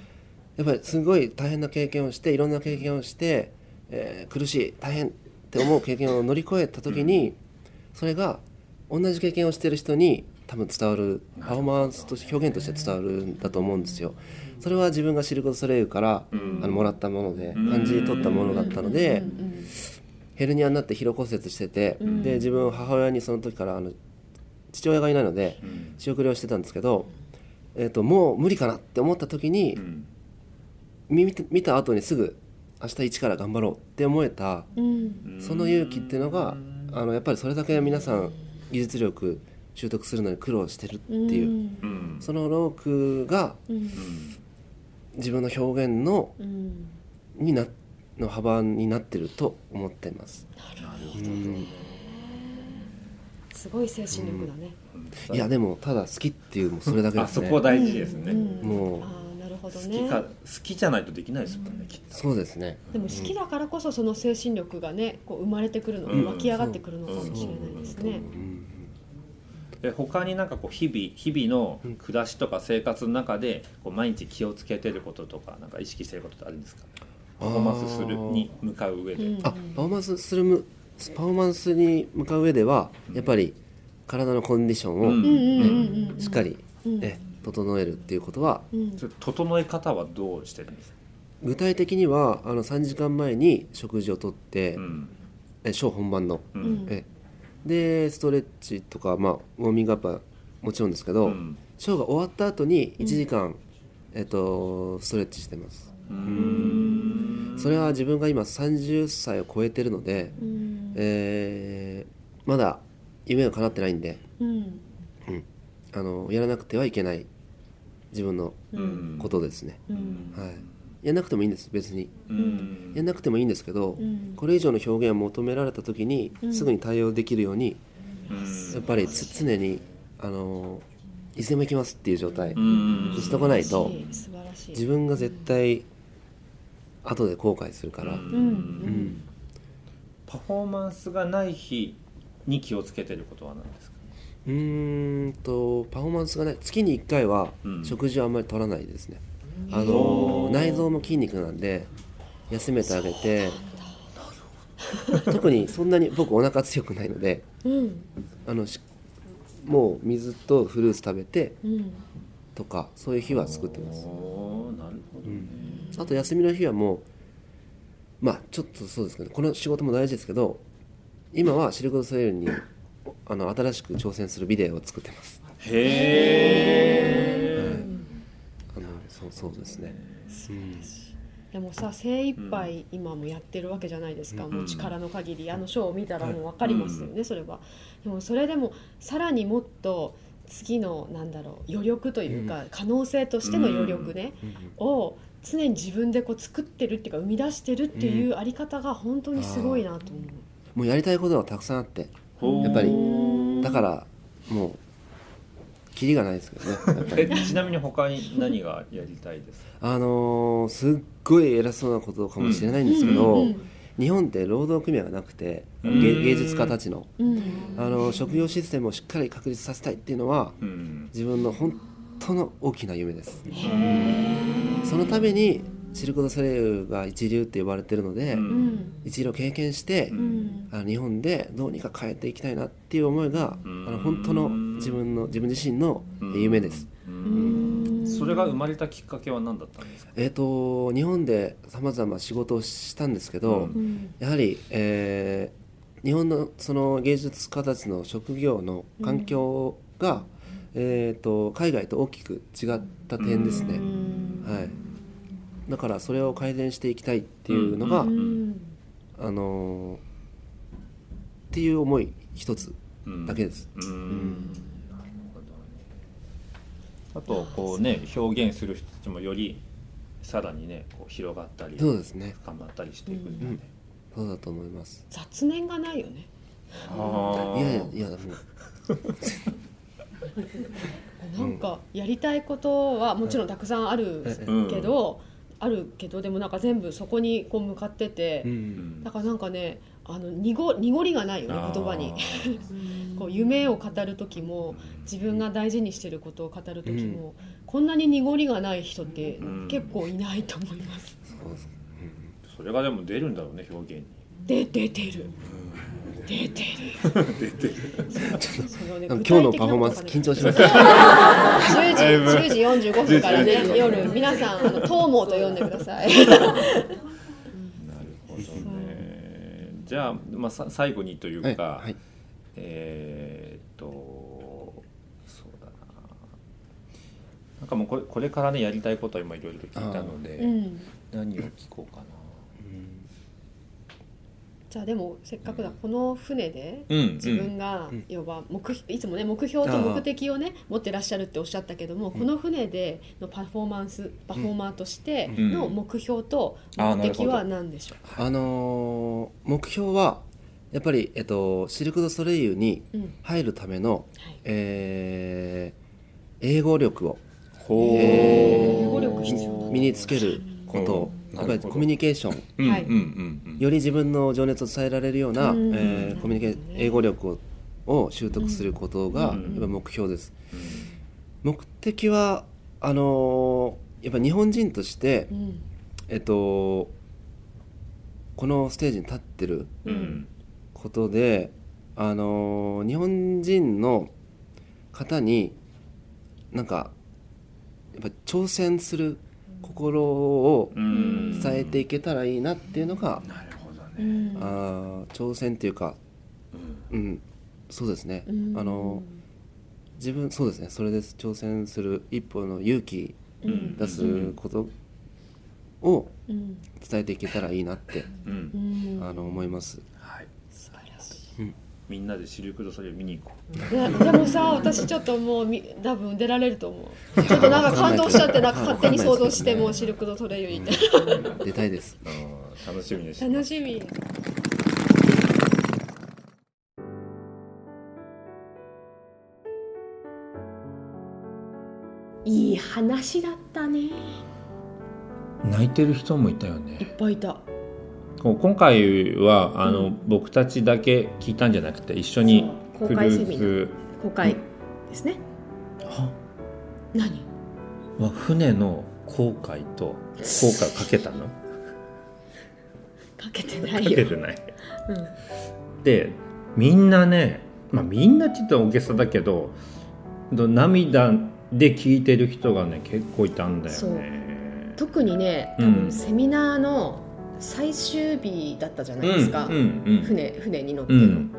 やっぱりすごい大変な経験をしていろんな経験をして、えー苦しい大変って思う経験を乗り越えた時に、それが同じ経験をしてる人に多分伝わるパフォーマンスとして表現として伝わるんだと思うんですよ。それは自分がシルク・ドゥソレイユから、うん。あのもらったものでうん。感じ取ったものだったので、ヘルニアになって疲労骨折してて、うん。で自分母親にその時からあの父親がいないのでうん。仕送りをしてたんですけど、えー、ともう無理かなって思った時に、うん。見て見た後にすぐ明日一から頑張ろうって思えたうん。その勇気っていうのがあのやっぱりそれだけ皆さん技術力習得するのに苦労してるっていう、うん。その労苦がうん。自分の表現のうん。になの幅になってると思ってます。すごい精神力だね。いやでもただ好きっていうそれだけですね。あそこ大事ですね、うんもうあーなるほど好ねきか好きじゃないとできないですもんねきっと。そうですね。でも好きだからこそその精神力がねこう生まれてくるの、うん。湧き上がってくるのかもしれないですね。で他になんかこう日々日々の暮らしとか生活の中でこう毎日気をつけてることとかなんか意識してることってあるんですか？パフォーマンスするに向かう上で、うんあパフォーマンスするむパフォーマンスに向かう上ではやっぱり体のコンディションを、うん。うんうんうんうんしっかり、うん。え整えるっていうことは整え方はどうしてるんですか、具体的にはあの3時間前に食事をとって、うん。えショー本番の、ううん。んえでストレッチとか、まあ、ウォーミングアップはもちろんですけど、うん。ショーが終わった後に1時間、えっと、ストレッチしてますそれは自分が今30歳を超えてるので、うん。えーまだ夢が叶ってないんでうん。あのやらなくてはいけない自分のうん。ことですね、うん。はい、やらなくてもいいんです別に。うん。やらなくてもいいんですけど、うん。これ以上の表現を求められた時に、うん。すぐに対応できるようにうん。やっぱりつ常にあのいつでも行きますっていう状態うん。にしとかないと自分が絶対後で後悔するから、うん。うん。うん。パフォーマンスがない日に気をつけてることは何ですか？うーんとパフォーマンスがない。月に1回はうん。食事はあんまり取らないですね、あの内臓も筋肉なんで休めてあげて。特にそんなに僕お腹強くないのでうん。あのしもう水とフルーツ食べてうんとかそういう日は作ってます。なるほどね、あと休みの日はもうまあちょっとそうですけどこの仕事も大事ですけど今はシルク・ドゥ・ソレイユにあの新しく挑戦するビデオを作ってます。へえ、あのそうそうですね。でもさ精一杯今もやってるわけじゃないですか、もう力の限りあのショーを見たらもう分かりますよね、それは。でもそれでもさらにもっと次のなんだろう余力というか、可能性としての余力ね、を常に自分でこう作ってるっていうか生み出してるっていうあり方が本当にすごいなと思う、もうやりたいことはたくさんあって。やっぱりだからもうキリがないですけどねやっぱり。えちなみに他に何がやりたいですか？あのーすっごい偉そうなことかもしれないんですけど、うんうん日本って労働組合がなくてうん。芸芸術家たちの。うん。あの職業システムをしっかり確立させたいっていうのはうん。自分の本当の大きな夢です。そのためにシルク・ドゥ・ソレイユが一流って呼ばれてるので、うん。うん一流を経験して、うん。あの日本でどうにか変えていきたいなっていう思いが、うん。あの本当の自分の自分自身の夢です、それが生まれたきっかけは何だったんですか？えっ、と日本でさまざま仕事をしたんですけど、うん。うんやはり、えー日本のその芸術家たちの職業の環境が、えー、と海外と大きく違った点ですね、はい、だからそれを改善していきたいっていうのが、うん。あのーっていう思い一つだけです、うんあとこうね表現する人たちもよりさらにねこう広がったりそうですね。深まったりしていくんだね、そうだと思います。雑念がないよね。いやいやいやもう。なんかやりたいことはもちろんたくさんあるうん。けど、あるけどでもなんか全部そこにこう向かってて、うん。だからなんかねあの濁濁りがないよね言葉に。こう夢を語る時も自分が大事にしてることを語る時も、こんなに濁りがない人ってん。結構いないと思います。そうです。それがでも出るんだろうね表現に。で出てる。出てる。出てる。なんか今日のパフォーマンス緊張します。10時10時45分からね夜皆さんあのトーモーと呼んでください じゃあ、まあ、さ最後にというか、はいはい。えーっとそうだな。なんかもうこれこれからねやりたいことは今いろいろ聞いたので、うん。何を聞こうかなじゃあでもせっかくだこの船でうん自分が要は目標いつもね目標と目的をね持ってらっしゃるっておっしゃったけどもこの船でのパフォーマンスパフォーマーとしての目標と目的は何でしょう？あのー目標はやっぱり、えっと、シルク・ドゥ・ソレイユにうん。入るための、はい。えー英語力を、えー。英語力必要身につけること。うんやっぱりコミュニケーション。より自分の情熱を伝えられるような、うん。えーコミュニケ英語力をを習得することがやっぱ目標です、目的はあのーやっぱ日本人として、うん。えっとこのステージに立ってるうん。ことで、あのー日本人の方になんかやっぱ挑戦する心をうん伝えていけたらいいなっていうのが、なるほどうねん。あー挑戦っていうか、うん、そうですね、うん。あの自分そうですね。それです。挑戦する一歩の勇気うん。出すことをうん。伝えていけたらいいなって、うん。うん。あの思います。はい。素晴らしいみんなでシルク・ドゥ・ソレイユ見に行こででもさ私ちょっともうみ多分出られると思う。ちょっとなんか感動しちゃってなんか勝手に想像してもうシルク・ドゥ・ソレイユにって。出たいです。楽しみにして楽しみ。いい話だったね。い泣いてる人もいたよっねぱいいた今回はあの、うん。僕たちだけ聞いたんじゃなくて一緒に公開セミナー。公開ですね。は？何？は船の後悔と後悔をかけたの？かけてなかいよ、けてない、でみんなねまあみんなって言ったら大げさだけどど涙で聞いてる人がね結構いたんだよね。特にね多うん。分セミナーの最終日だったじゃないですか、うんうん船船に乗っての、うん。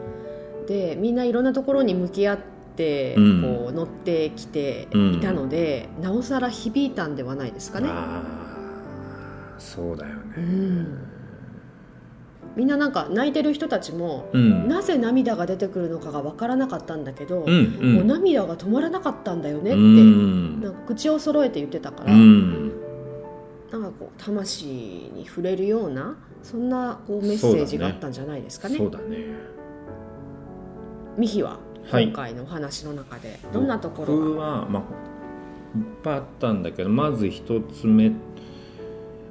でみんないろんなところに向き合って、うん。こう乗ってきていたので、なおさら響いたんではないですかね。そうだよね。うん。みんななんか泣いてる人たちも、うん。なぜ涙が出てくるのかが分からなかったんだけど、うんうん。もう涙が止まらなかったんだよねって、うん。なんか口を揃えて言ってたから、うんなんかこう魂に触れるようなそんなこうメッセージがあったんじゃないですかね。そうだね。ミヒははい。今回のお話の中でどんなところ僕が、はまあいっぱいあったんだけどまず一つ目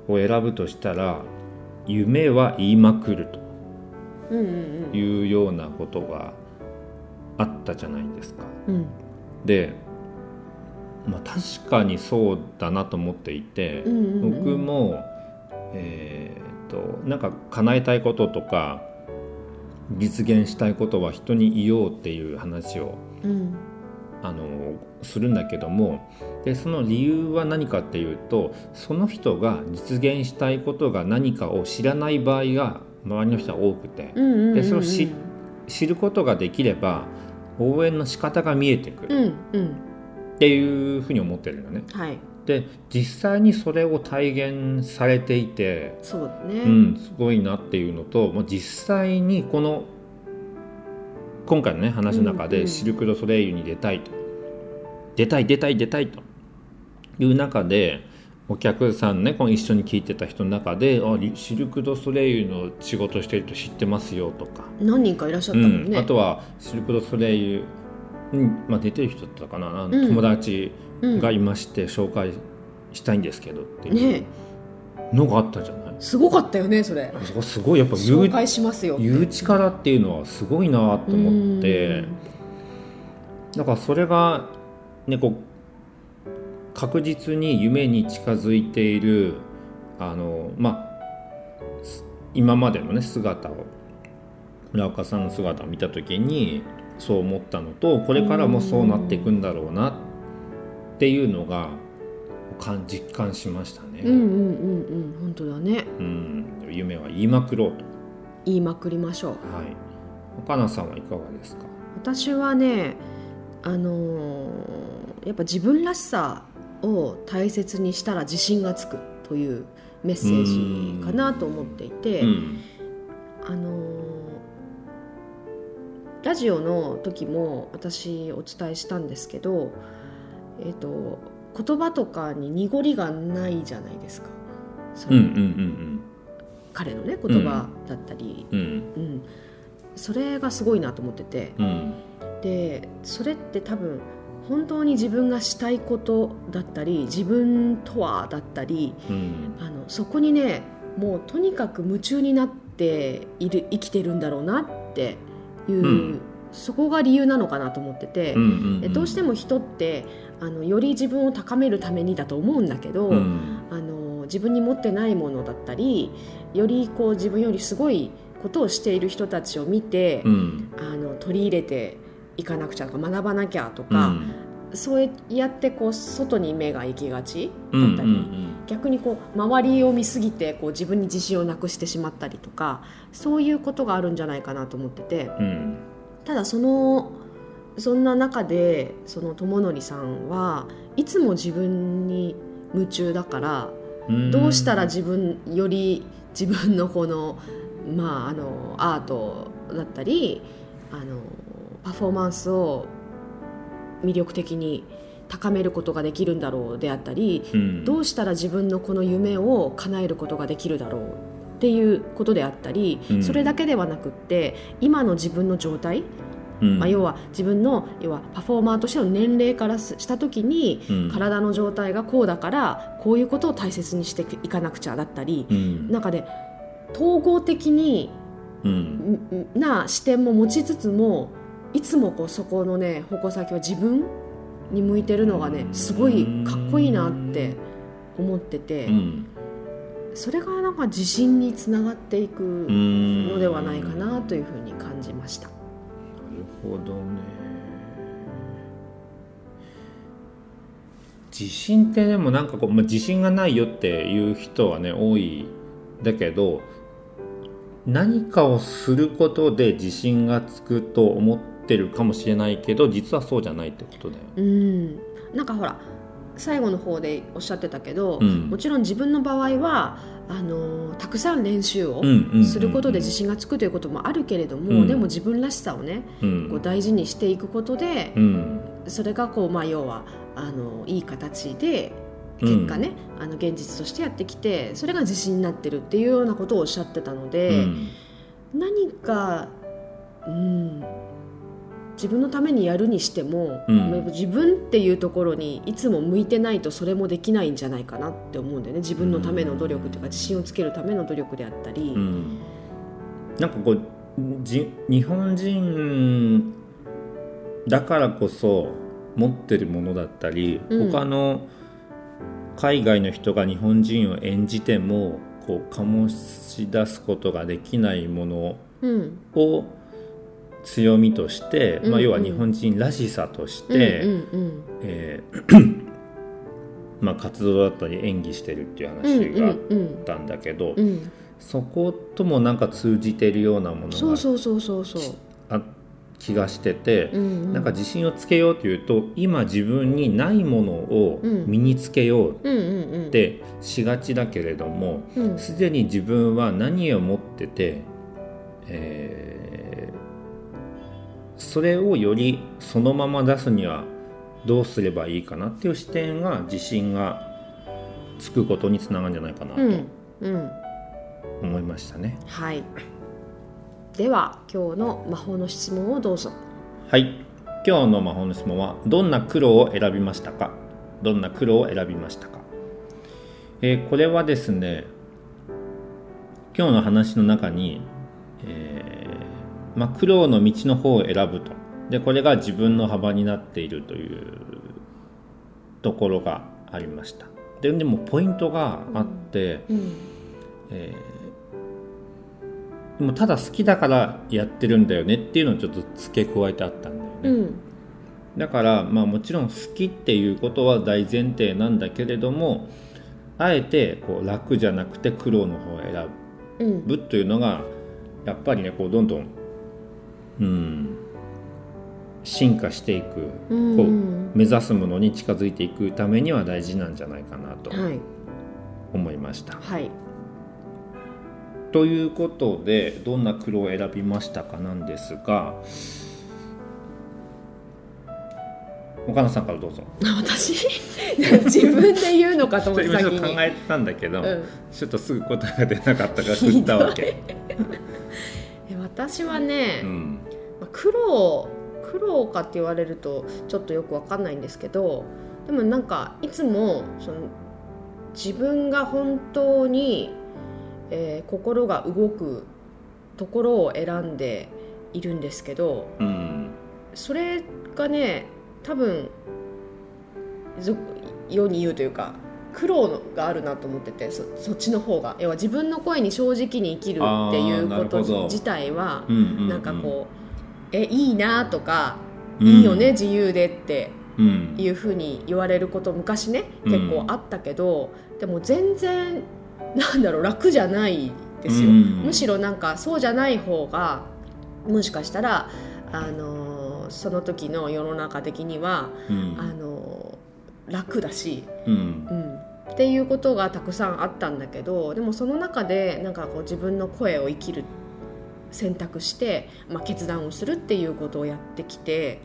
を選ぶとしたら夢は言いまくるというようなことがあったじゃないですか。うんうん。で、まあ、確かにそうだなと思っていて、うんうんうん。僕もえーっとなんか叶えたいこととか実現したいことは人に言おうっていう話をうん。あのするんだけどもでその理由は何かっていうとその人が実現したいことが何かを知らない場合が周りの人は多くてうんうんうんうん。でそれを知知ることができれば応援の仕方が見えてくる。うんうんっていうふうに思ってるのね。はい。で実際にそれを体現されていて、そうだね、うん、すごいなっていうのともう実際にこの今回のね話の中うんうん。でシルク・ドゥ・ソレイユに出たいと、出たい出たい出たいと。いう中でお客さんねこの一緒に聞いてた人の中で「あリシルク・ドゥ・ソレイユの仕事してると知ってますよ」とか、何人かいらっしゃったうもんね、ん、あとはシルク・ドゥ・ソレイユに、まあ、出てる人だったかな、友達うん。がいまして紹介したいんですけどっていう。ね。のがあったじゃない、すごかったよねそれ。すごいやっぱ言う紹介しますよ。言う力っていうのはすごいなと思って。だからそれがねこう確実に夢に近づいているあのまあす今までのね姿を村岡さんの姿を見た時にそう思ったのとこれからもそうなっていくんだろうなっていうのが感実感しましたね。うんうんうんうん本当だねうん夢は言いまくろうと。言いまくりましょうはい。岡野さんはいかがですか？私はねあのーやっぱ自分らしさを大切にしたら自信がつくというメッセージかなと思っていて、うん。あのーラジオの時も私お伝えしたんですけど、えっと言葉とかに濁りがないじゃないですか。そのうんうんうん彼のね言葉だったり、うんうん。うん。それがすごいなと思ってて。うん。でそれって多分本当に自分がしたいことだったり自分とはだったりうん。あのそこにねもうとにかく夢中になっている生きてるんだろうなっていう、うん。そこが理由なのかなと思ってて、うんうんでどうしても人ってあのより自分を高めるためにだと思うんだけど、うん。あの自分に持ってないものだったりよりこう自分よりすごいことをしている人たちを見て、うん。あの取り入れていかなくちゃとか学ばなきゃとうか、んそうやってこう外に目が行きがち？うんだったり、逆にこう周りを見すぎてこう自分に自信をなくしてしまったりとかそういうことがあるんじゃないかなと思ってて。うん。ただそのそんな中でその友則さんはいつも自分に夢中だからうん。どうしたら自分より自分のこの,、まあ、あのアートだったりあのパフォーマンスを魅力的に高めることができるんだろうであったりうん。どうしたら自分のこの夢を叶えることができるだろうっていうことであったり、うん。それだけではなくって今の自分の状態、うん。まあ、要は自分の要はパフォーマーとしての年齢からすした時に、うん。体の状態がこうだからこういうことを大切にしていかなくちゃだったり、うん。中で統合的にな視点も持ちつつもいつもこうそこのね矛先は自分に向いてるのがねすごいかっこいいなって思ってて、うんそれがなんか自信につながっていくうんのではないかなというふうに感じました。なるほどね自信ってでもなんかこう、まあ、自信がないよっていう人はね多いだけど何かをすることで自信がつくと思ってるかもしれないけど実はそうじゃないってことだよ。ね。うん、なんかほら最後の方でおっしゃってたけど、うん。もちろん自分の場合はあのたくさん練習をすることで自信がつくということもあるけれども、うん。でも自分らしさをねうん。こう大事にしていくことで、うん。それがこう、まあ、要はあのいい形で結果ね、あの現実としてやってきてそれが自信になってるっていうようなことをおっしゃってたので、うん。何か、うん、自分のためにやるにしても、うん。自分っていうところにいつも向いてないとそれもできないんじゃないかなって思うんだよね。自分のための努力というか自信をつけるための努力であったり。うんなんかこうじ日本人だからこそ持ってるものだったり、うん。他の海外の人が日本人を演じてもこう醸し出すことができないものうん。を強みとして、うんまあ、要は日本人らしさとして、うんうんえー まあ、活動だったり演技してるっていううん話があっうんうんたんだけど、うん。そこともなんか通じてるようなものがそうそうそうそうそう、あ気がしてて、うんうん、なんか自信をつけようというと今自分にないものをうん。身につけよううんうんうん。ってしがちだけれどもうん。すでに自分は何を持ってて、えーそれをよりそのまま出すにはどうすればいいかなっていう視点が自信がつくことにつながるんじゃないかなとうんうん。思いましたね。はい。では今日の魔法の質問をどうぞ。はい。今日の魔法の質問はどんな黒を選びましたか？どんな黒を選びましたか、えーこれはですね今日の話の中に、えーまあ、黒の道の方を選ぶと。でこれが自分の幅になっているというところがありました。ででもポイントがあって、うん。えーでもただ好きだからやってるんだよねっていうのをちょっと付け加えてあったんだよね、うん。だからまあもちろん好きっていうことは大前提なんだけれどもあえてこう楽じゃなくて苦労の方を選うん。ぶというのがやっぱりねこうどんどんうん。進化していくうん。こう目指すものに近づいていくためには大事なんじゃないかなとはい。思いました。はい。ということでどんな黒を選びましたかなんですが岡野さんからどうぞ。私？自分で言うのかと思って考えてたんだけど、うん。ちょっとすぐ答えが出なかったから振ったわけ。え私はね、うん。まあ苦労苦労かって言われるとちょっとよくわかんないんですけどでもなんかいつもその自分が本当に、えー心が動くところを選んでいるんですけどうん。それがね多分ぞ世に言うというか苦労があるなと思っててそそっちの方が。要は自分の声に正直に生きるっていうこと自体はうんうんうん。なんかこう、えいいなとか、うん。いいよね自由でってうん。いうふうに言われること昔ねうん。結構あったけど、でも全然なんだろう楽じゃないですよ、うん。むしろなんかそうじゃない方がもしかしたらあのーその時の世の中的にはうん。あのー楽だし、うん。うん、っていうことがたくさんあったんだけどでもその中でなんかこう自分の声を生きる選択して、まあ、決断をするっていうことをやってきて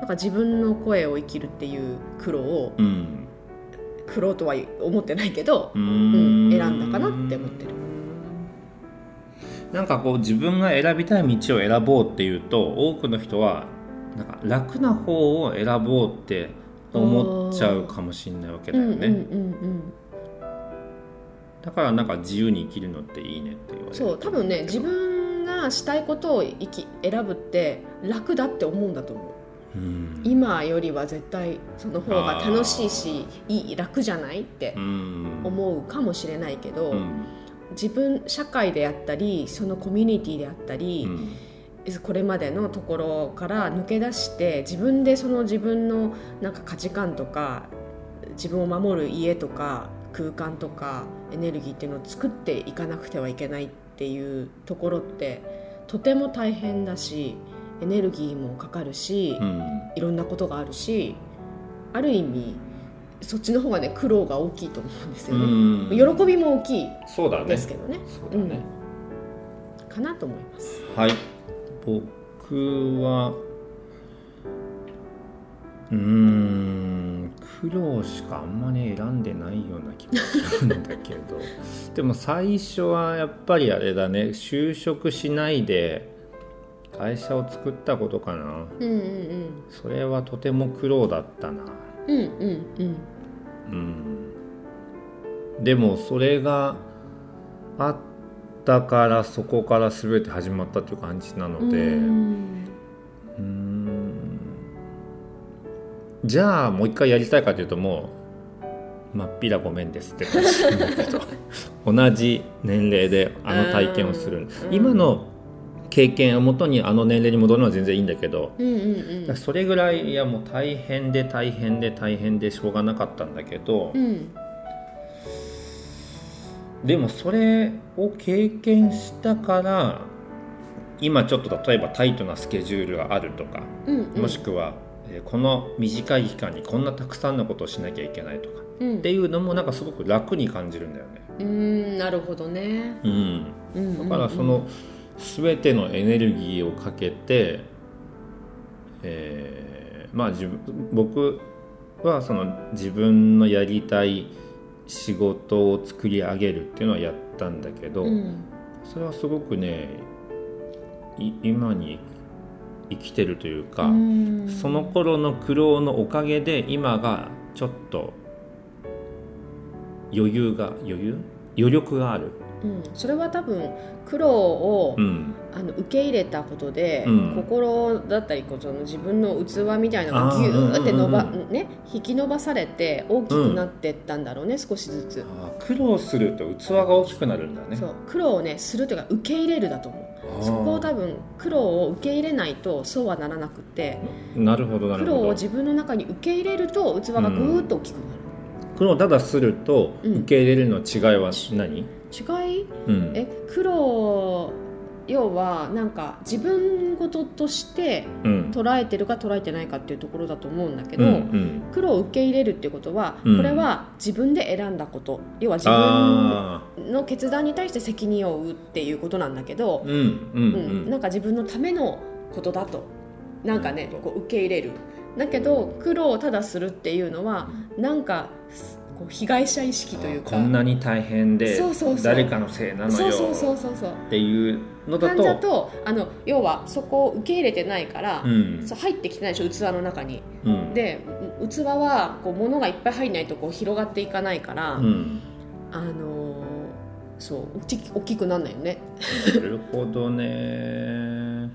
なんか自分の声を生きるっていう苦労をうん。苦労とは思ってないけど、ううん。ん選んだかなって思ってる。なんかこう自分が選びたい道を選ぼうっていうと多くの人はなんか楽な方を選ぼうって思っちゃうかもしれないわけだよね、うんうんうんうんだからなんか自由に生きるのっていいねって言われる。そう多分ね自分がしたいことを生き選ぶって楽だって思うんだと思うん。今よりは絶対その方が楽しいしいい楽じゃないってうん。思うかもしれないけど、うん。自分社会であったりそのコミュニティであったり、うん。これまでのところから抜け出して自分でその自分のなんか価値観とか自分を守る家とか空間とかエネルギーっていうのを作っていかなくてはいけないっていうところってとても大変だしエネルギーもかかるし、うん。いろんなことがあるしある意味そっちの方がね苦労が大きいと思うんですよね、うん。喜びも大きいそうだね。ですけどね。そうだね、かなと思います。はい。僕はうーん苦労しかあんまり選んでないような気もするんだけど。でも最初はやっぱりあれだね。就職しないで会社を作ったことかな。うんうんそれはとても苦労だったな。うんうんうん。うん。うんでもそれがあったからそこから全て始まったという感じなので。うんじゃあもう一回やりたいかというともうまっぴらごめんですって感じなんだけど同じ年齢であの体験をする。うん。今の経験をもとにあの年齢に戻るのは全然いいんだけどうんうんうん。それぐらいいやもう大変で大変で大変でしょうがなかったんだけど、うん。でもそれを経験したから今ちょっと例えばタイトなスケジュールがあるとか、うんうん。もしくは、えーこの短い期間にこんなたくさんのことをしなきゃいけないとかうん。っていうのもなんかすごく楽に感じるんだよね。うんなるほどね。うん、うんだからその全てのエネルギーをかけて、えーまあ自分僕はその自分のやりたい仕事を作り上げるっていうのはやったんだけど、うん。それはすごくねい今に生きてるというか、うん。その頃の苦労のおかげで今がちょっと余裕が余裕？余力がある、うん。それは多分苦労を、うん、あの受け入れたことで、うん。心だったりこうその自分の器みたいなのがギューって伸ば、ね、引き伸ばされて大きくなってったんだろうね、少しずつ、苦労すると器が大きくなるんだね。そう。苦労をねするというか受け入れるだと思うそこを多分苦労を受け入れないとそうはならなくてなるほど苦労を自分の中に受け入れると器がぐーっと大きくなる、苦労をただするとうん受け入れるの違いは何、違い？うん、え苦労要はなんか自分事としてうん。捉えてるか捉えてないかっていうところだと思うんだけど、うんうん。苦労を受け入れるっていうことは、うん。これは自分で選んだこと。要は自あ分の決断に対して責任を負うっていうことなんだけどー、うんなんか自分のためのことだと。なんかねこう受け入れる。だけど苦労をただするっていうのはなんかこう被害者意識というか。こんなに大変でそうそうそう。誰かのせいなのよ。そうそうそうそうそう。っていうのだ感とじだとあの要はそこを受け入れてないから、うん。そう入ってきてないでしょ器の中に。うん。で器はこう物がいっぱい入んないとこう広がっていかないから、うん。あのーそう大き大きくなんないよね。なるほどね。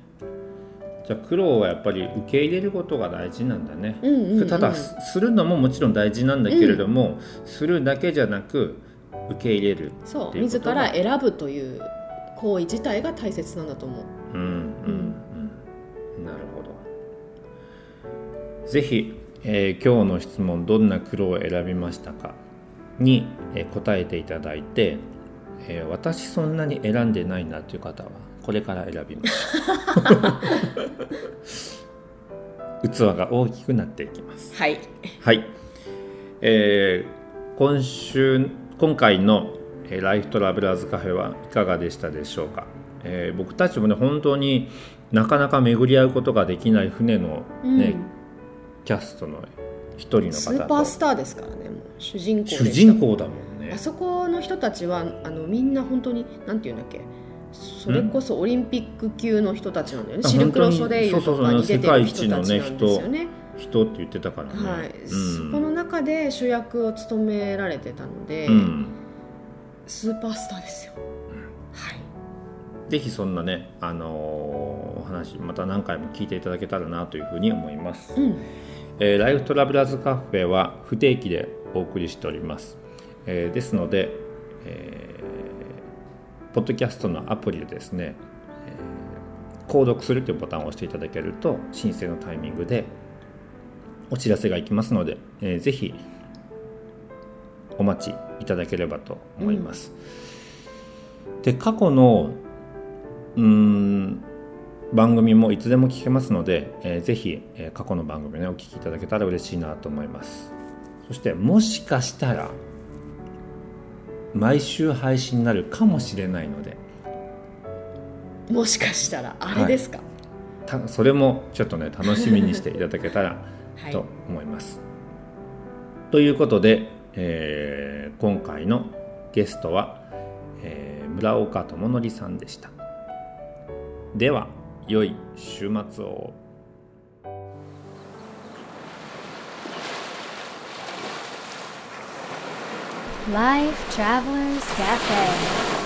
じゃあ苦労はやっぱり受け入れることが大事なんだね、うんうん、うん、ただすするのももちろん大事なんだけれども、するだけじゃなく受け入れるそう自ら選ぶという行為自体が大切なんだと思う。うんうんうん。なるほど。ぜひ、えー今日の質問どんな苦労を選びましたかに、えー答えていただいて、えー私そんなに選んでないなという方はこれから選びます。器が大きくなっていきます。はい。はい、えー今週今回のえーライフトラベラーズカフェはいかがでしたでしょうか、えー僕たちもね本当になかなか巡り合うことができない船の、ねキャストの一人のスーパースターですからね主人公主人公だもんね。あそこの人たちはあのみんな本当になんていうんだっけ？それこそオリンピック級の人たちなんだよね。あシルク・ロソデイユとかに出てる人たちなんですよね。人って言ってたから。ね、はい、うん。そこの中で主役を務められてたので、うんスーパースターですよ、はい。ぜひそんなね、あのーお話また何回も聞いていただけたらなというふうに思います、うん。えーライフトラベラーズカフェは不定期でお送りしております、えーですので、えーポッドキャストのアプリでですね、えー購読するというボタンを押していただけると申請のタイミングでお知らせがいきますので、えーぜひお待ちいただければと思います、で過去のうーん番組もいつでも聞けますので、えーぜひ、えー過去の番組を、ね、お聞きいただけたら嬉しいなと思います。そしてもしかしたら毎週配信になるかもしれないので。もしかしたらあれですか、たそれもちょっとね楽しみにしていただけたら はい。と思います。ということで、えー今回のゲストは、えー村岡智則さんでした。では良い週末を。Life Travelers Cafe